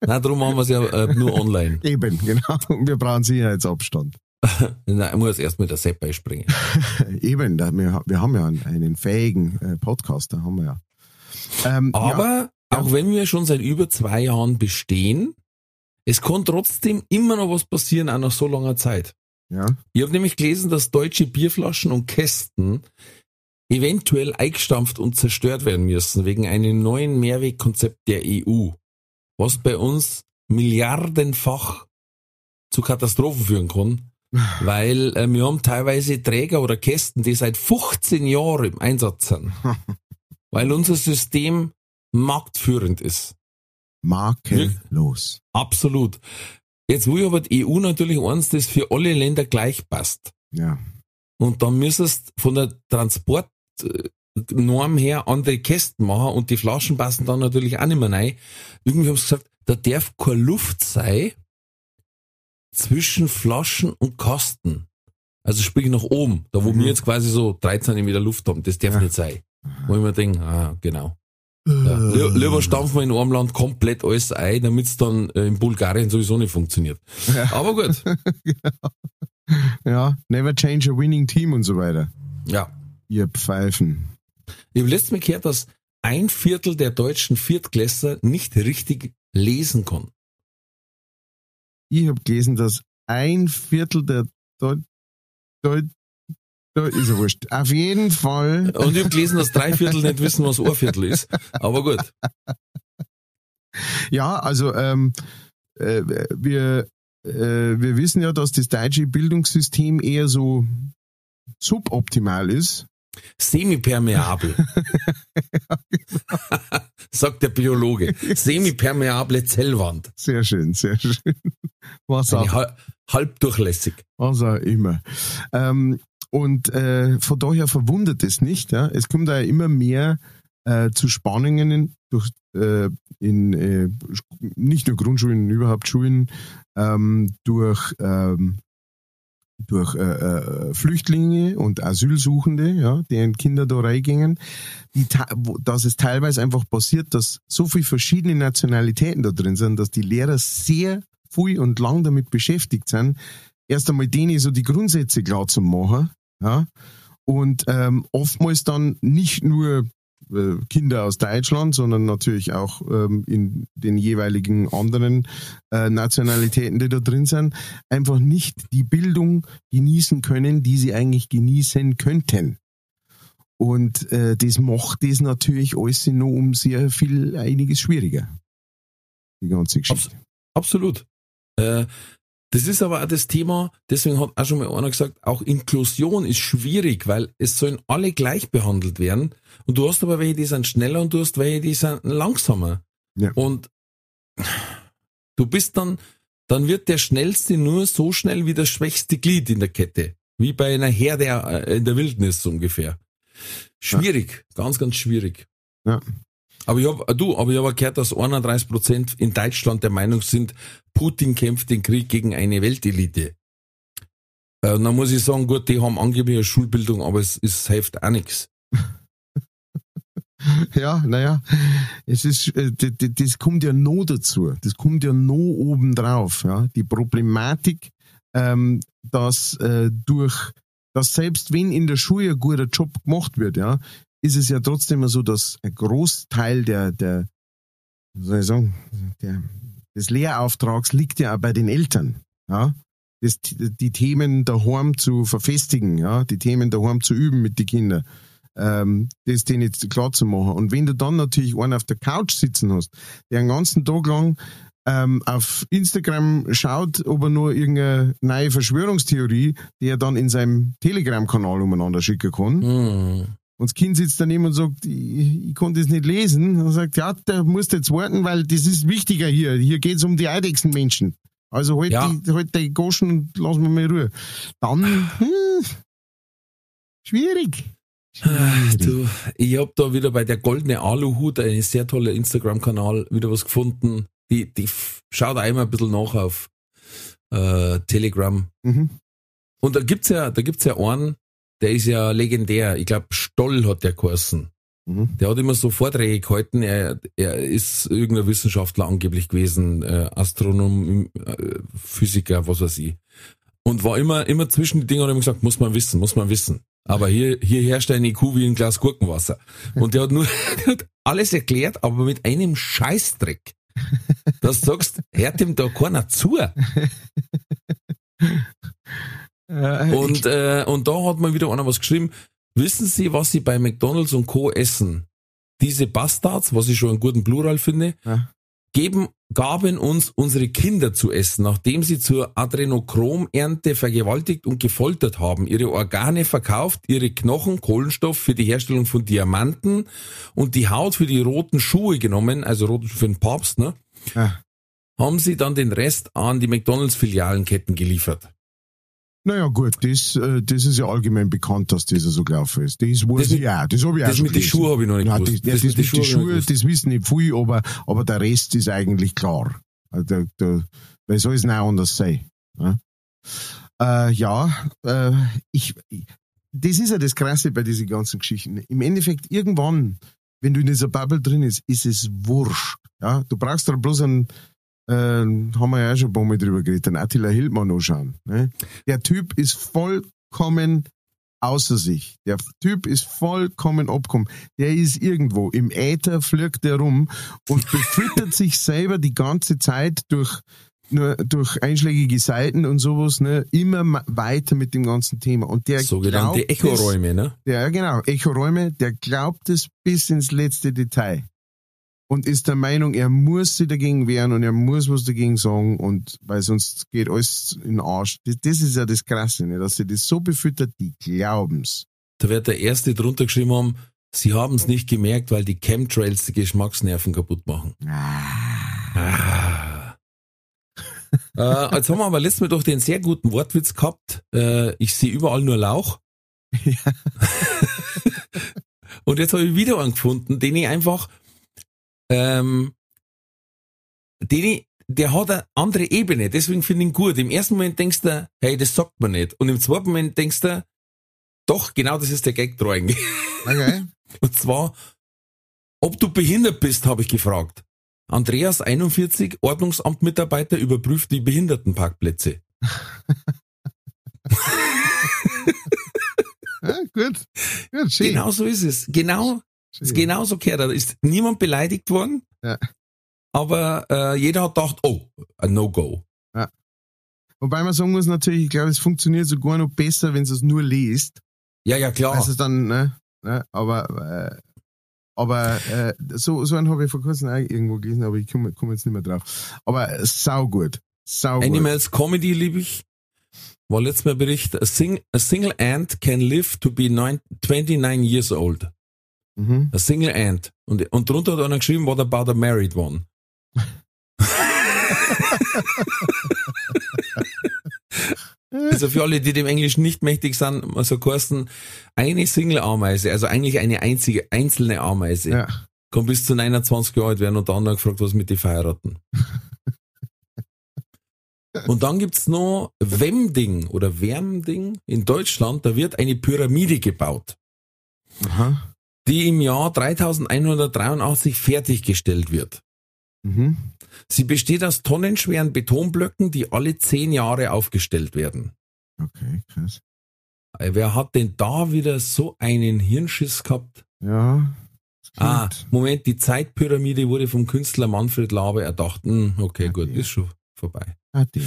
Nein, darum machen wir es ja äh, nur online. Eben, genau. Wir brauchen Sicherheitsabstand. Nein, ich muss erst mit der Sepp einspringen. Eben, da, wir, wir haben ja einen, einen fähigen äh, Podcaster, haben wir ja. Ähm, Aber auch wenn wir schon seit über zwei Jahren bestehen, es kann trotzdem immer noch was passieren, auch nach so langer Zeit. Ja, Ich habe nämlich gelesen, dass deutsche Bierflaschen und Kästen eventuell eingestampft und zerstört werden müssen wegen einem neuen Mehrwegkonzept der EU, was bei uns milliardenfach zu Katastrophen führen kann, weil äh, wir haben teilweise Träger oder Kästen, die seit 15 Jahren im Einsatz sind, weil unser System marktführend ist. makellos. Absolut. Jetzt will aber die EU natürlich eins, das für alle Länder gleich passt. Ja, Und dann müsstest von der Transportnorm her andere Kästen machen und die Flaschen passen dann natürlich auch nicht mehr rein. Irgendwie haben sie gesagt, da darf keine Luft sein zwischen Flaschen und Kasten. Also sprich nach oben, da wo Mhm. wir jetzt quasi so 3 cm Luft haben, das darf Ja. nicht sein. Wo ich mir denke, ah, genau. Ja. Li- Lieber stampfen wir in einem Land komplett alles ein, damit es dann äh, in Bulgarien sowieso nicht funktioniert. Ja. Aber gut, Ja, never change a winning team und so weiter. ja. Ihr Pfeifen. Ich habe letztens Mal gehört, dass ein Viertel der deutschen Viertklässler nicht richtig lesen kann. Ich habe gelesen, dass ein Viertel der Deut Deut Deut ist ja wurscht. Auf jeden Fall. Und ich habe gelesen, dass drei Viertel nicht wissen, was ein Viertel ist. Aber gut. Ja, also ähm, äh, wir, äh, wir wissen ja, dass das deutsche Bildungssystem eher so suboptimal ist. Semipermeabel. Sagt der Biologe. Semipermeable Zellwand. Sehr schön, sehr schön. Was auch, hal- halbdurchlässig. was auch immer. Ähm, und äh, von daher verwundert es nicht. Ja? Es kommt da immer mehr äh, zu Spannungen durch äh, in äh, nicht nur Grundschulen, überhaupt Schulen ähm, durch ähm, durch äh, äh, Flüchtlinge und Asylsuchende, ja, deren Kinder da reingingen, die, wo- dass es teilweise einfach passiert, dass so viele verschiedene Nationalitäten da drin sind, dass die Lehrer sehr viel und lang damit beschäftigt sind, erst einmal denen so die Grundsätze klar zu machen, ja, und ähm, oftmals dann nicht nur äh, Kinder aus Deutschland, sondern natürlich auch ähm, in den jeweiligen anderen äh, Nationalitäten, die da drin sind, einfach nicht die Bildung genießen können, die sie eigentlich genießen könnten. Und äh, das macht das natürlich alles noch um sehr viel einiges schwieriger. Die ganze Geschichte. Absolut. Äh, das ist aber auch das Thema, deswegen hat auch schon mal einer gesagt, auch Inklusion ist schwierig, weil es sollen alle gleich behandelt werden. Und du hast aber welche, die sind schneller und du hast welche, die sind langsamer. Ja. Und du bist dann, dann wird der Schnellste nur so schnell wie das schwächste Glied in der Kette. Wie bei einer Herde äh, in der Wildnis so ungefähr. Schwierig, ganz, ganz schwierig. Ja. Aber ich hab, du, aber ich habe gehört, dass 31 Prozent in Deutschland der Meinung sind, Putin kämpft den Krieg gegen eine Weltelite. Äh, dann muss ich sagen, gut, die haben angeblich eine Schulbildung, aber es, es hilft auch nichts. Ja, naja, es ist, äh, das kommt ja noch dazu. Das kommt ja noch oben drauf. Ja? Die Problematik, ähm, dass äh, durch, dass selbst wenn in der Schule ein guter Job gemacht wird, ja, ist es ja trotzdem so, dass ein Großteil der, der, wie der, des Lehrauftrags liegt ja auch bei den Eltern. Ja? Das, die Themen daheim zu verfestigen, ja, die Themen daheim zu üben mit den Kindern ähm, das denen jetzt klar zu machen. Und wenn du dann natürlich einen auf der Couch sitzen hast, der den ganzen Tag lang ähm, auf Instagram schaut, ob er nur irgendeine neue Verschwörungstheorie, die er dann in seinem Telegram-Kanal umeinander schicken kann. Hm. Und das Kind sitzt daneben und sagt, ich, ich konnte das nicht lesen. Und sagt, ja, da musst du jetzt warten, weil das ist wichtiger hier. Hier geht's um die Eidechsenmenschen. Also halt, Ja. die, halt die Goschen und lass mir mal in Ruhe. Dann, hm, schwierig. Ah, Du, ich hab da wieder bei der goldene Aluhut, ein sehr toller Instagram-Kanal, wieder was gefunden. Die, die schaut einmal ein bisschen nach auf äh, Telegram. Mhm. Und da gibt's ja, da gibt's ja einen, der ist ja legendär. Ich glaube, Stoll hat der geheißen. Mhm. Der hat immer so Vorträge gehalten. Er, er ist irgendein Wissenschaftler angeblich gewesen, äh, Astronom, äh, Physiker, was weiß ich. Und war immer, immer zwischen die Dinge und hat immer gesagt, muss man wissen, muss man wissen. Aber hier, hier herrscht eine IQ wie ein Glas Gurkenwasser. Und der hat nur, der hat alles erklärt, aber mit einem Scheißdreck. Dass du sagst, hört ihm da keiner zu. Äh, Und, äh, und da hat mal wieder einer was geschrieben. Wissen Sie, was Sie bei McDonalds und Co. essen? Diese Bastards, was ich schon einen guten Plural finde, Ja. geben, gaben uns unsere Kinder zu essen, nachdem sie zur Adrenochrom-Ernte vergewaltigt und gefoltert haben, ihre Organe verkauft, ihre Knochen, Kohlenstoff für die Herstellung von Diamanten und die Haut für die roten Schuhe genommen, also roten Schuhe für den Papst, ne? Ja. Haben sie dann den Rest an die McDonalds-Filialenketten geliefert. Naja, gut, das, äh, das ist ja allgemein bekannt, dass das so gelaufen ist. Das weiß Das ich auch. Das habe ich auch Das schon mit den. Schuhen habe ich noch nicht Nein, das, gewusst. ja, das, mit den Schuhen, nicht das wissen nicht viele, aber, aber der Rest ist eigentlich klar. Also, da, da, weil soll es nicht anders sein? Ja, äh, ja äh, ich, das ist ja das Krasse bei diesen ganzen Geschichten. Im Endeffekt, irgendwann, wenn du in dieser Bubble drin ist, ist es wurscht. Ja, du brauchst da bloß einen, äh, haben wir ja auch schon ein paar Mal drüber geredet, den Attila Hildmann anschauen. Ne? Der Typ ist vollkommen außer sich. Der Typ ist vollkommen abgekommen. Der ist irgendwo im Äther, flirgt er rum und befüttert sich selber die ganze Zeit durch nur durch einschlägige Seiten und sowas, ne, immer weiter mit dem ganzen Thema. Und der sogenannte Echoräume, ne? Ja, genau, Echoräume, der glaubt es bis ins letzte Detail und ist der Meinung, er muss sich dagegen wehren und er muss was dagegen sagen und weil sonst geht alles in den Arsch. Das, das ist ja das Krasse, ne? dass sie das so befüttert, die glauben's. Da wird der Erste drunter geschrieben haben, sie haben es nicht gemerkt, weil die Chemtrails die Geschmacksnerven kaputt machen. Ah. ah. äh, jetzt haben wir aber letztes Mal doch den sehr guten Wortwitz gehabt. Äh, ich sehe überall nur Lauch. Ja. und jetzt habe ich wieder einen gefunden, den ich einfach ähm, den, der hat eine andere Ebene, deswegen finde ich ihn gut. Im ersten Moment denkst du, hey, das sagt man nicht. Und im zweiten Moment denkst du, doch, genau das ist der Gag drawing. Okay. Und zwar, ob du behindert bist, habe ich gefragt. Andreas 41, Ordnungsamtmitarbeiter, überprüft die Behindertenparkplätze. ja, gut. gut schön. Genau so ist es. Genau, ist genauso gehört. Da ist niemand beleidigt worden. Ja. Aber äh, jeder hat gedacht, oh, ein No-Go. Ja. Wobei man sagen muss natürlich, ich glaube, es funktioniert sogar noch besser, wenn du es nur liest. Ja, ja, klar. Also dann, ne, ne aber, äh, aber äh, so, so einen habe ich vor kurzem auch irgendwo gelesen, aber ich komme komm jetzt nicht mehr drauf. Aber äh, sau gut. Sau gut. Animals Comedy liebe ich. War letztes Mal Bericht, a, sing, a single ant can live to be nine, 29 years old. Mhm. A single ant. Und, und drunter hat einer geschrieben, what about a married one? also für alle, die dem Englisch nicht mächtig sind, also kosten eine Single-Ameise, also eigentlich eine einzige, einzelne Ameise, ja. kann bis zu 29 Jahre alt werden und andere gefragt, was mit die verheiraten. und dann gibt's noch Wemding oder Wärmding in Deutschland, da wird eine Pyramide gebaut. Aha die im Jahr 3183 fertiggestellt wird. Mhm. Sie besteht aus tonnenschweren Betonblöcken, die alle zehn Jahre aufgestellt werden. Okay, krass. Äh, wer hat denn da wieder so einen Hirnschiss gehabt? Ja. Ah, Moment, die Zeitpyramide wurde vom Künstler Manfred Labe erdacht. Hm, okay, Ade. gut, ist schon vorbei. Ade.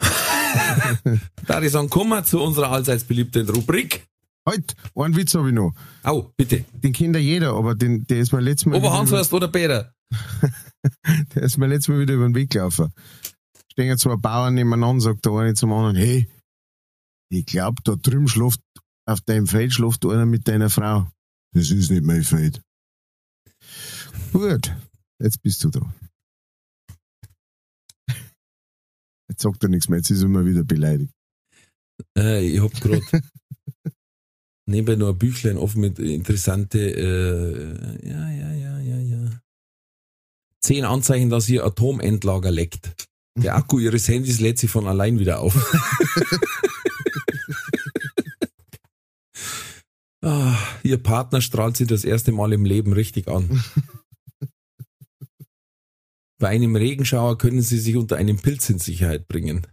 da ich sagen, kommen wir zu unserer allseits beliebten Rubrik. Halt, einen Witz habe ich noch. Au, bitte. Den kennt ja jeder, aber den, der ist mir letztes Mal. Oberhanshorst oder Peter? der ist mir letztes Mal wieder über den Weg gelaufen. Stehen zwei Bauern nebeneinander, sagt der eine zum anderen, hey, ich glaub, da drüben schläft, auf deinem Feld schläft einer mit deiner Frau. Das ist nicht mein Feld. Gut, jetzt bist du da. Jetzt sagt er nichts mehr, jetzt ist er mal wieder beleidigt. Äh, ich hab grad nebenbei noch ein Büchlein offen mit interessante, äh, ja, ja, ja, ja, ja. Zehn Anzeichen, dass ihr Atomendlager leckt. Der Akku ihres Handys lädt sich von allein wieder auf. ah, ihr Partner strahlt sie das erste Mal im Leben richtig an. Bei einem Regenschauer können sie sich unter einem Pilz in Sicherheit bringen.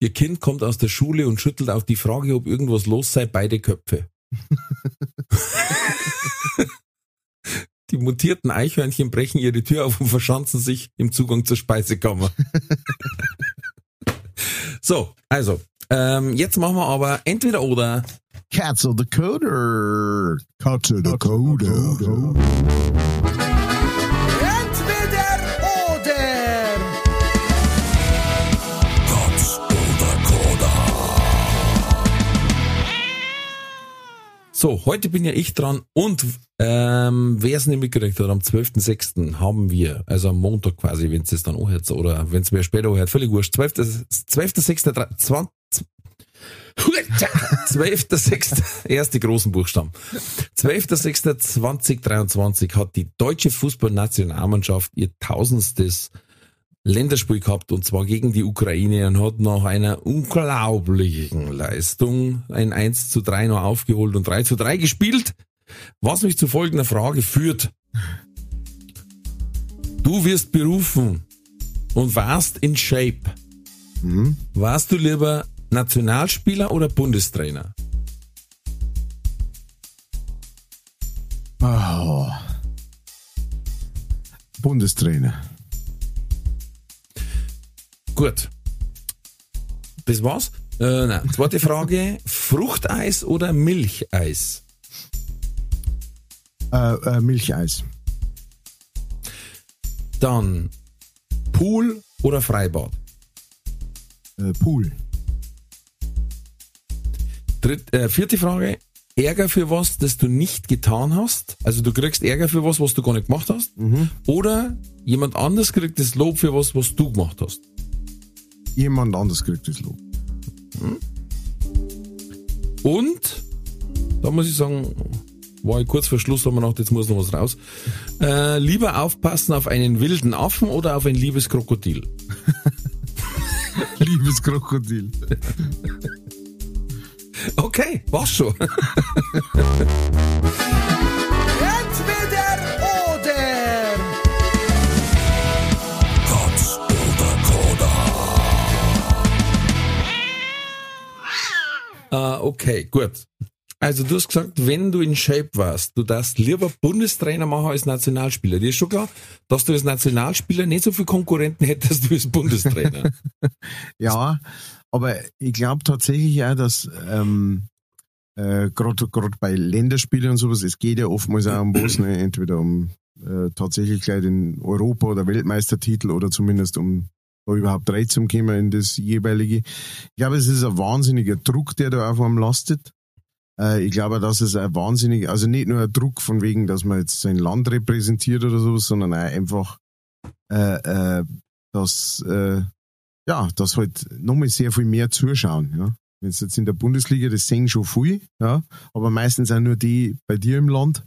Ihr Kind kommt aus der Schule und schüttelt auf die Frage, ob irgendwas los sei, beide Köpfe. die mutierten Eichhörnchen brechen ihre Tür auf und verschanzen sich im Zugang zur Speisekammer. so, also, ähm, jetzt machen wir aber entweder oder. Cancel the Coder. Cancel the Coder. So, heute bin ja ich dran und ähm, wer es nicht mitgekriegt hat, am 12.06. haben wir, also am Montag quasi, wenn es das dann anhört, oder wenn es mir später anhört, völlig wurscht, 12.06. 12.06. erst die großen Buchstaben. 12.06.2023 hat die deutsche Fußballnationalmannschaft ihr tausendstes Länderspiel gehabt und zwar gegen die Ukraine und hat nach einer unglaublichen Leistung ein 1 zu 3 noch aufgeholt und 3 zu 3 gespielt. Was mich zu folgender Frage führt. Du wirst berufen und warst in Shape. Mhm. Warst du lieber Nationalspieler oder Bundestrainer? Oh. Bundestrainer. Gut. Das war's. Äh, nein. Zweite Frage. Fruchteis oder Milcheis? Äh, äh, Milcheis. Dann Pool oder Freibad? Äh, Pool. Dritt, äh, vierte Frage. Ärger für was, das du nicht getan hast? Also du kriegst Ärger für was, was du gar nicht gemacht hast? Oder jemand anders kriegt das Lob für was, was du gemacht hast? Jemand anders kriegt das Lob. Und, da muss ich sagen, war ich kurz vor Schluss, haben wir gedacht, jetzt muss noch was raus. Äh, lieber aufpassen auf einen wilden Affen oder auf ein liebes Krokodil? Liebes Krokodil. Okay, war's schon. okay, gut. Also du hast gesagt, wenn du in Shape warst, du darfst lieber Bundestrainer machen als Nationalspieler. Dir ist schon klar, dass du als Nationalspieler nicht so viele Konkurrenten hättest wie als Bundestrainer. Ja, aber ich glaube tatsächlich auch, dass ähm, äh, gerade bei Länderspielen und sowas, es geht ja oftmals auch um was, ne? entweder um äh, tatsächlich gleich den Europa- oder Weltmeistertitel oder zumindest um da überhaupt reinzukommen in das jeweilige. Ich glaube, es ist ein wahnsinniger Druck, der da auf einem lastet. Äh, ich glaube, dass es ein wahnsinnig, also nicht nur ein Druck von wegen, dass man jetzt sein Land repräsentiert oder sowas, sondern auch einfach, äh, äh, dass äh, ja, dass halt nochmal sehr viel mehr zuschauen, ja. Wenn es jetzt in der Bundesliga, das sehen schon viel, ja, aber meistens auch nur die bei dir im Land.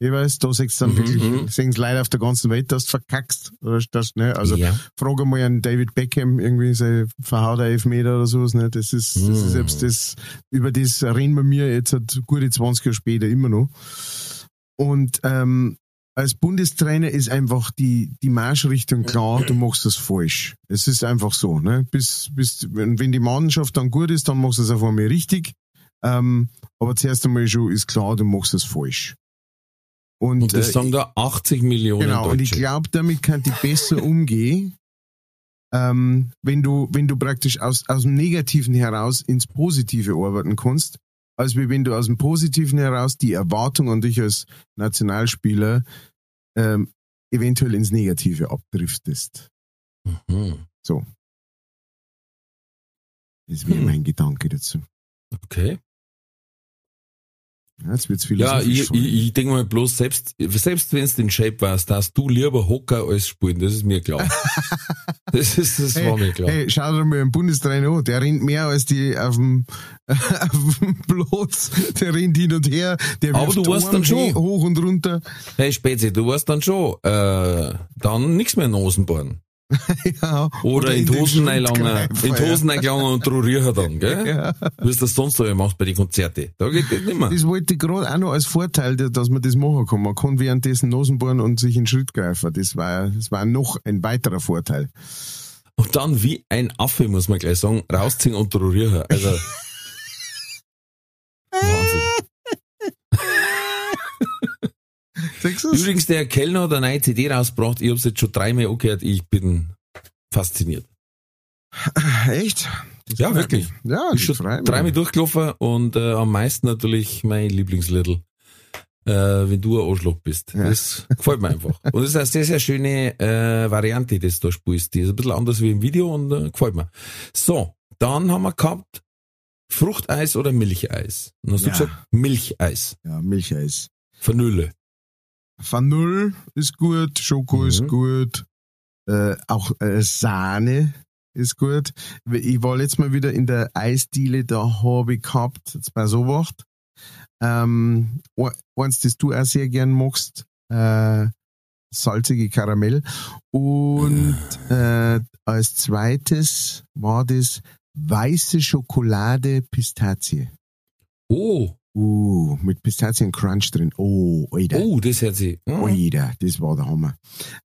Jeweils, da siehst du dann Mhm, mhm. wirklich, sehen es leider auf der ganzen Welt, dass du verkackst, oder das, ne, also, ja. frage mal an David Beckham, irgendwie sein verhauter Elfmeter oder sowas, ne, das ist, das ist Mhm. selbst das, über das reden wir mir jetzt halt gute 20 Jahre später immer noch. Und, ähm, als Bundestrainer ist einfach die, die Marschrichtung klar, du machst das falsch. Es ist einfach so, ne? Bis, bis, wenn, wenn die Mannschaft dann gut ist, dann machst du es auf einmal richtig. Ähm, aber zuerst einmal schon ist klar, du machst es falsch. Und, Und das äh, sagen da 80 Millionen Genau, und ich Deutsche. glaube, damit kann die besser umgehen, ähm, wenn du, wenn du praktisch aus, aus dem Negativen heraus ins Positive arbeiten kannst, als wenn du aus dem Positiven heraus die Erwartung an dich als Nationalspieler ähm, eventuell ins Negative abdriftest. Mhm. Das wäre Hm. mein Gedanke dazu. Okay. Ja, jetzt wird's Ja, ich, ich, ich denke mal bloß, selbst, selbst wenn du in Shape warst, dass du lieber Hocker als spielen, das ist mir klar. das ist, das war mir klar. Hey, schau dir mal einen Bundestrainer an, der rennt mehr als die auf dem, auf dem Platz, der rennt hin und her, der Aber du weißt dann schon. hoch und runter. Hey Spezi, du weißt dann schon, äh, dann nichts mehr Nasenbohren. Ja, Oder, in die Hosen einlangen, Schrittgreifer, in die Hosen einlangen und trurieren dann, gell? Ja. Wie du das sonst so machst bei den Konzerten. Da geht das nicht mehr. Das wollte ich gerade auch noch als Vorteil, dass man das machen kann. Man kann währenddessen Nasen bohren und sich in Schritt greifen. Das war, das war noch ein weiterer Vorteil. Und dann wie ein Affe, muss man gleich sagen, rausziehen und trurieren. Also, Du's? Übrigens, der Kellner hat eine neue CD rausgebracht. Ich habe es jetzt schon dreimal angehört. Ich bin fasziniert. Echt? Das Ja, wirklich. mich. Ja, Ich das schon dreimal durchgelaufen und äh, am meisten natürlich mein Lieblingsliedl. Äh, wenn du ein Arschloch bist. Ja. Das gefällt mir einfach. Und es ist eine sehr, sehr schöne äh, Variante, die du da spielst. Die ist ein bisschen anders wie im Video und äh, gefällt mir. So, dann haben wir gehabt Fruchteis oder Milcheis. Und hast Ja. du gesagt Milcheis. Ja, Milcheis. Vanille. Vanille ist gut, Schoko Mhm. ist gut, äh, auch äh, Sahne ist gut. Ich war letztes Mal wieder in der Eisdiele, da habe ich gehabt, jetzt bei so was, ähm, eins, das du auch sehr gern magst, äh, salzige Karamell. Und äh, als zweites war das weiße Schokolade Pistazie. Oh, Uh, mit Pistaziencrunch drin. Oh, Alter. oh, das hört sich. Oh. Alter, das war der Hammer.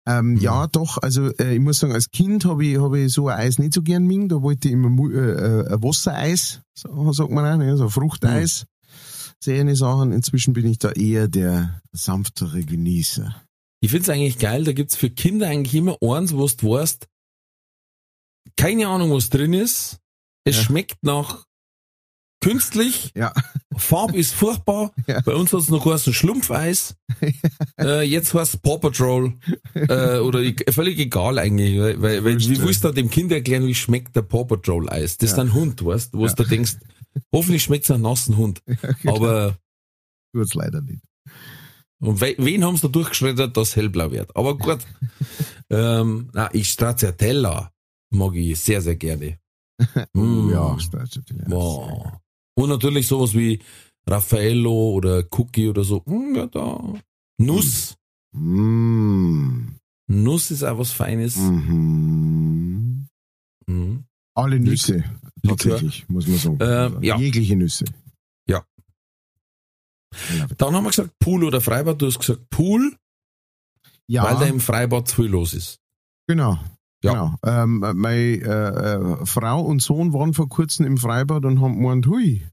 Ähm, Ja, doch, also äh, ich muss sagen, als Kind habe ich, hab ich so ein Eis nicht so gern mögen. Da wollte ich immer äh, äh, ein Wassereis, so, sagt man auch, ne? so ein Fruchteis. Sehr eine Sachen. Inzwischen bin ich da eher der sanftere Genießer. Ich find's eigentlich geil, da gibt's für Kinder eigentlich immer eins, wo du weißt, keine Ahnung, was drin ist. Es Ja. schmeckt nach künstlich, Ja. Farbe ist furchtbar. Ja. Bei uns hat's noch geheißen Schlumpfeis. äh, jetzt heißt Paw Patrol. äh, oder völlig egal eigentlich. Weil, weil, weil wie ja. willst du dem Kind erklären, wie schmeckt der Paw Patrol Eis? Das ist Ja. ein Hund, weißt wo du denkst, hoffentlich schmeckt's nach nassen Hund. genau. Aber Tut's leider nicht. und we wen haben sie da durchgeschreddert, dass hellblau wird? Aber gut. ähm, na, ich Stracciatella mag ich sehr, sehr gerne. Mm. Ja, Stracciatella. Wow. Und natürlich sowas wie Raffaello oder Cookie oder so. Mm, ja, da. Nuss. Mm. Nuss ist auch was Feines. Mhm. Mhm. Alle Nüsse, tatsächlich, muss man sagen. Ähm, ja. Jegliche Nüsse. Ja. Dann haben wir gesagt Pool oder Freibad. Du hast gesagt Pool, Ja, weil da im Freibad zu viel los ist. genau. Ja. Genau. Ähm, meine äh, äh, Frau und Sohn waren vor kurzem im Freibad und haben gemeint, hui,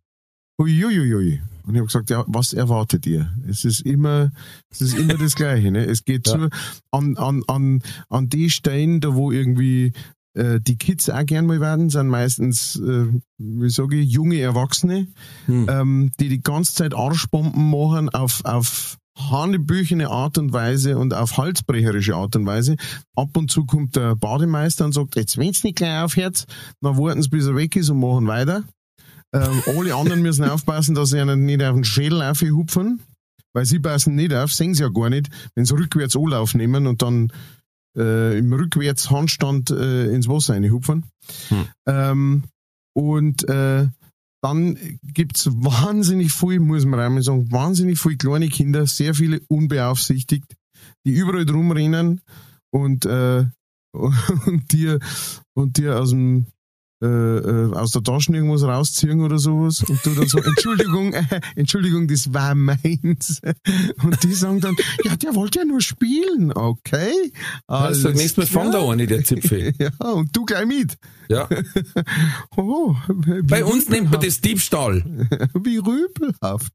hui, hui, hui, hui. Und ich habe gesagt, ja, was erwartet ihr? Es ist immer, es ist immer das Gleiche. Ne? Es geht Ja. so an, an, an, an die Stellen, da wo irgendwie äh, die Kids auch gern mal werden, sind meistens, äh, wie sage ich, junge Erwachsene, Hm. ähm, die die ganze Zeit Arschbomben machen auf, auf hanebüchene Art und Weise und auf halsbrecherische Art und Weise. Ab und zu kommt der Bademeister und sagt, jetzt wenn's nicht gleich aufhört, dann warten sie, bis er weg ist und machen weiter. Ähm, alle anderen müssen aufpassen, dass sie ihnen nicht auf den Schädel aufhupfen, weil sie passen nicht auf, sehen sie ja gar nicht, wenn sie rückwärts Anlauf nehmen und dann äh, im Rückwärts-Handstand äh, ins Wasser reinhupfen. Hm. Ähm, und äh, dann gibt's wahnsinnig viel, muss man einmal sagen, wahnsinnig viele kleine Kinder, sehr viele unbeaufsichtigt, die überall drum rennen und, äh, und dir und dir aus dem äh, äh, aus der Tasche irgendwas rausziehen oder sowas und du dann so, Entschuldigung, äh, Entschuldigung, das war meins. Und die sagen dann, ja, der wollte ja nur spielen, okay. Also, das nächste Mal fang da eine, der Zipfel. Ja, und du gleich mit. Ja. Oh, Bei uns nennt man das Diebstahl. Wie rüpelhaft.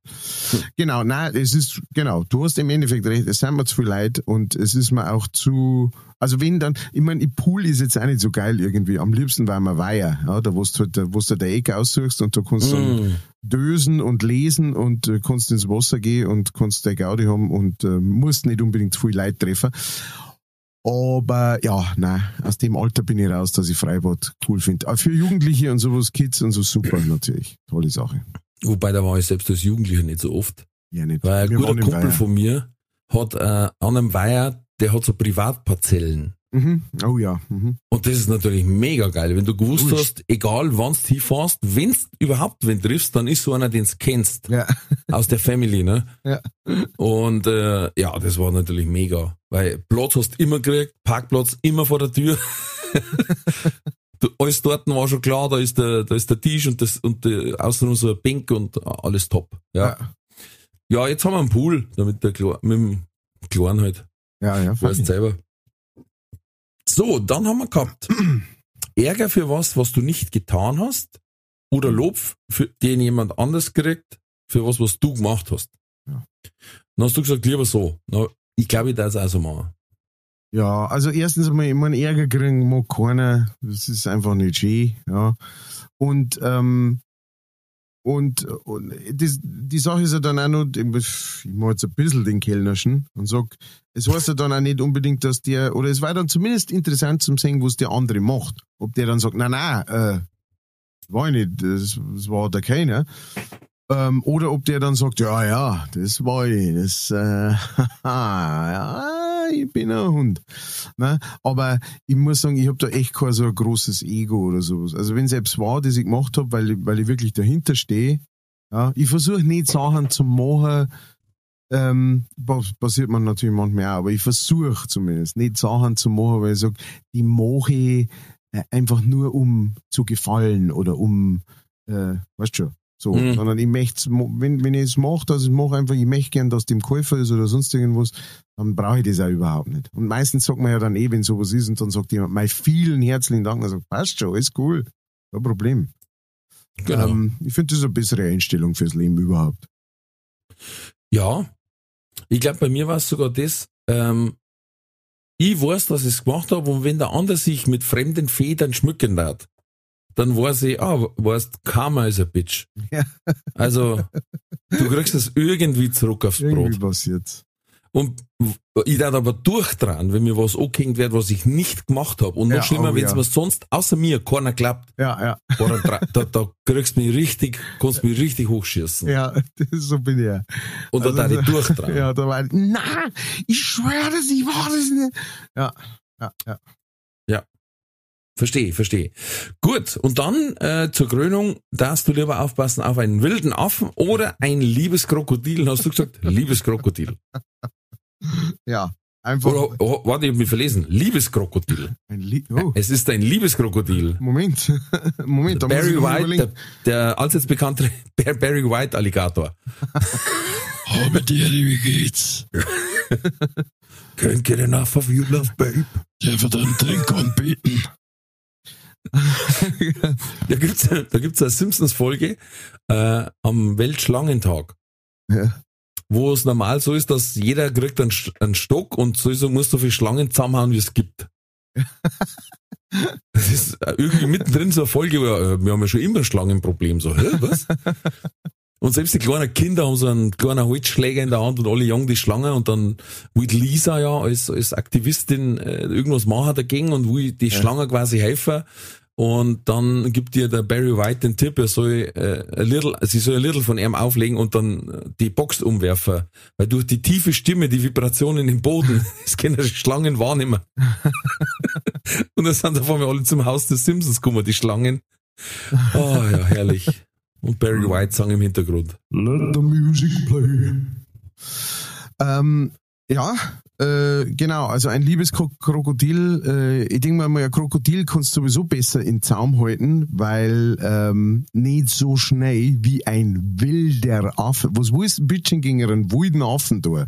Genau, nein, es ist, genau, du hast im Endeffekt recht, es sind mir zu viel Leid und es ist mir auch zu, also wenn dann, ich meine, Pool ist jetzt auch nicht so geil irgendwie. Am liebsten war mir Weiher, ja, da wo du halt, wo du der Ecke aussuchst und da kannst du dann Mm. dösen und lesen und äh, kannst ins Wasser gehen und kannst der Gaudi haben und äh, musst nicht unbedingt viel Leid treffen. Aber ja, nein, aus dem Alter bin ich raus, dass ich Freibad cool finde. Aber für Jugendliche und sowas, Kids und so super natürlich. Tolle Sache. Wobei, da war ich selbst als Jugendlicher nicht so oft. Ja, nicht. Weil ein Wir guter Kumpel Weiher. von mir hat äh, an einem Weiher, der hat so Privatparzellen. Mhm. Oh ja. Mhm. Und das ist natürlich mega geil, wenn du gewusst Ui. hast, egal wann du hinfährst, wenn du überhaupt wen triffst, dann ist so einer, den du kennst, Ja. aus der Family, ne? Ja. Und äh, ja, das war natürlich mega, weil Platz hast du immer gekriegt, Parkplatz immer vor der Tür. du, alles dort war schon klar, da ist der, da ist der Tisch und das und äh, außenrum so ein Bank und äh, alles top. Ja. ja. jetzt haben wir einen Pool, damit der Kle mit dem Kleinen halt. Ja, ja. Weißt selber. So, dann haben wir gehabt Ärger für was, was du nicht getan hast, oder Lob, für den jemand anders kriegt, für was, was du gemacht hast. Ja. Dann hast du gesagt, lieber so. Na, ich glaube, ich darf es also machen. Ja, also erstens einmal, ich meine, Ärger kriegen mag keiner. Das ist einfach nicht schön, ja. Und, ähm, und, und das, die Sache ist ja dann auch noch, ich mache jetzt ein bisschen den Kellnerschen und sag, es heißt ja dann auch nicht unbedingt, dass der, oder es war dann zumindest interessant zum sehen, was der andere macht. Ob der dann sagt, nein, nein, äh, das war ich nicht, das, das war der keiner. Ähm, oder ob der dann sagt, ja, ja, das war ich, das, äh, ja, ich bin ein Hund. Ne? Aber ich muss sagen, ich habe da echt kein so großes Ego oder sowas. Also wenn es selbst war, das ich gemacht habe, weil ich, weil ich wirklich dahinter stehe, ja, ich versuche nicht Sachen zu machen, ähm, passiert man natürlich manchmal auch, aber ich versuche zumindest nicht Sachen zu machen, weil ich sage, die mache ich äh, einfach nur um zu gefallen oder um, äh, weißt du schon, so, mhm. sondern ich möchte wenn, wenn ich es mache, dass ich mache einfach, ich möchte gern, dass dem Käufer ist oder sonst irgendwas, dann brauche ich das auch überhaupt nicht. Und meistens sagt man ja dann eh, wenn sowas ist, und dann sagt jemand, mein vielen herzlichen Dank, also passt schon, ist cool, kein Problem. Genau. Ähm, ich finde das eine bessere Einstellung fürs Leben überhaupt. Ja, ich glaube, bei mir war es sogar das, ähm, ich weiß, dass ich es gemacht habe und wenn der andere sich mit fremden Federn schmücken wird, dann weiß ich, ah, weißt, Karma ist ein Bitch. Ja. Also, du kriegst das irgendwie zurück aufs irgendwie Brot. Irgendwie passiert's. Und ich darf aber durchdrehen, wenn mir was angehängt wird, was ich nicht gemacht habe. Und noch ja, schlimmer, oh, wenn es ja. mir sonst außer mir keiner klappt. Ja, ja. Oder da, da kriegst du mich richtig, kannst mich richtig hochschießen. Ja, so bin ich ja. Und also, da darf ich durchdrehen. Ja, da war ich, na, ich schwöre das, ich war das nicht. Ja, ja. Ja. Verstehe, verstehe. Gut, und dann äh, zur Krönung darfst du lieber aufpassen auf einen wilden Affen oder ein liebes Krokodil. Hast du gesagt, liebes Krokodil. Ja, einfach. Oder, oh, warte, ich hab mich verlesen. Liebeskrokodil. Ein Lie oh. Es ist ein Liebeskrokodil. Moment, Moment. Barry White, der, der allseits bekannte Barry White Alligator. Habe dir, wie geht's? Can't get enough of you, love, babe. Ich einen Trink anbieten? da gibt's, da gibt's eine Simpsons-Folge äh, am Weltschlangentag. Ja wo es normal so ist, dass jeder kriegt einen, einen Stock und sowieso muss so viele Schlangen zusammenhauen, wie es gibt. Das ist irgendwie mittendrin so eine Folge, äh, wir haben ja schon immer ein Schlangenproblem, so, hä, was? Und selbst die kleinen Kinder haben so einen kleinen Holzschläger in der Hand und alle jagen die Schlange und dann will Lisa ja als, als Aktivistin äh, irgendwas machen dagegen und will die ja. Schlange quasi helfen und dann gibt ihr der Barry White den Tipp, er soll äh, ein little, sie soll ein little von ihm auflegen und dann äh, die Box umwerfen. Weil durch die tiefe Stimme, die Vibrationen im Boden, das können die Schlangen wahrnehmen. und dann sind auf einmal alle zum Haus des Simpsons gekommen, die Schlangen. Oh ja, herrlich. Und Barry White sang im Hintergrund. Let the music play. Ähm, ja, äh, genau, also ein liebes Krokodil, äh, ich denke mal, ein Krokodil kannst du sowieso besser in Zaum halten, weil ähm, nicht so schnell wie ein wilder Affe. Was willst du bitte gegen einen wilden Affen da?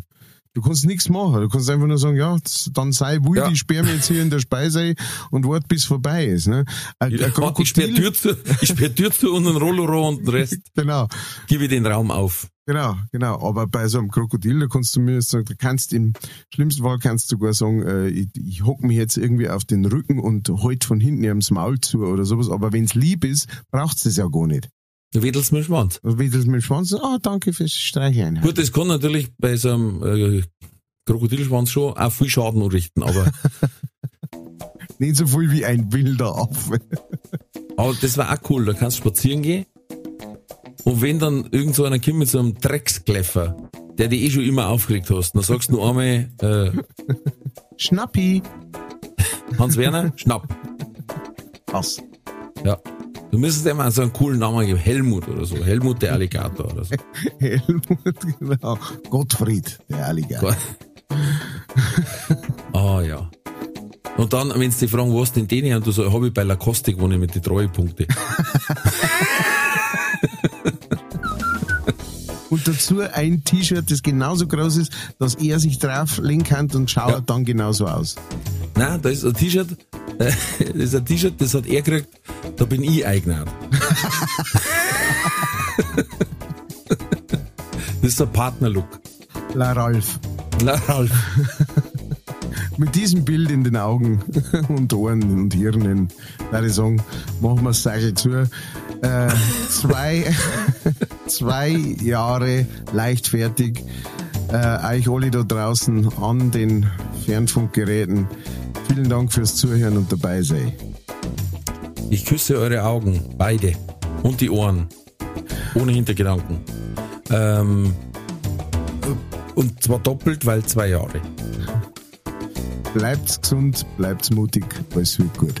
Du kannst nichts machen. Du kannst einfach nur sagen, ja, dann sei wild, ja. ich sperre mich jetzt hier in der Speise und warte, bis vorbei ist. Ne? Ein, ja, ein ich sperre Tür zu, ich sperre Tür zu und ein Rolloro und den Rest. genau. Gebe ich den Raum auf. Genau, genau. Aber bei so einem Krokodil, da kannst du mir sagen, du kannst im schlimmsten Fall kannst du sogar sagen, äh, ich, ich hock mich jetzt irgendwie auf den Rücken und halt von hinten ihrem Maul zu oder sowas. Aber wenn's lieb ist, braucht's das ja gar nicht. Du wedelst mit dem Schwanz. Du wedelst mit dem Schwanz. Ah, oh, danke fürs Streicheln. Gut, das kann natürlich bei so einem äh, Krokodilschwanz schon auch viel Schaden anrichten, aber. Nicht so viel wie ein wilder Affe. aber das war auch cool. Da kannst du spazieren gehen. Und wenn dann irgend so einer kommt mit so einem Dreckskleffer, der dich eh schon immer aufgeregt hast, dann sagst du nur einmal, äh, Schnappi. Hans Werner, Schnapp. Was? Ja. Du müsstest immer so einen coolen Namen geben. Helmut oder so. Helmut der Alligator oder so. Helmut, genau. Gottfried der Alligator. Ah, oh, ja. Und dann, wenn sie dich fragen, was denn den haben, du so, habe ich bei Lacoste gewonnen mit den Treuepunkten. und dazu ein T-Shirt, das genauso groß ist, dass er sich drauf legen kann und schaut ja. dann genauso aus. Nein, da ist ein T-Shirt, das ist ein T-Shirt, das hat er gekriegt, da bin ich eignet. das ist der Partnerlook. La Ralf. La Ralf. Mit diesem Bild in den Augen und Ohren und Hirnen, würde ich sagen, machen wir es Sache zu. Äh, zwei, zwei Jahre leichtfertig. Äh, euch alle da draußen an den Fernfunkgeräten. Vielen Dank fürs Zuhören und dabei sein. Ich küsse eure Augen, beide. Und die Ohren. Ohne Hintergedanken. Ähm, und zwar doppelt, weil zwei Jahre. Bleibt's gesund, bleibt's mutig, alles wird gut.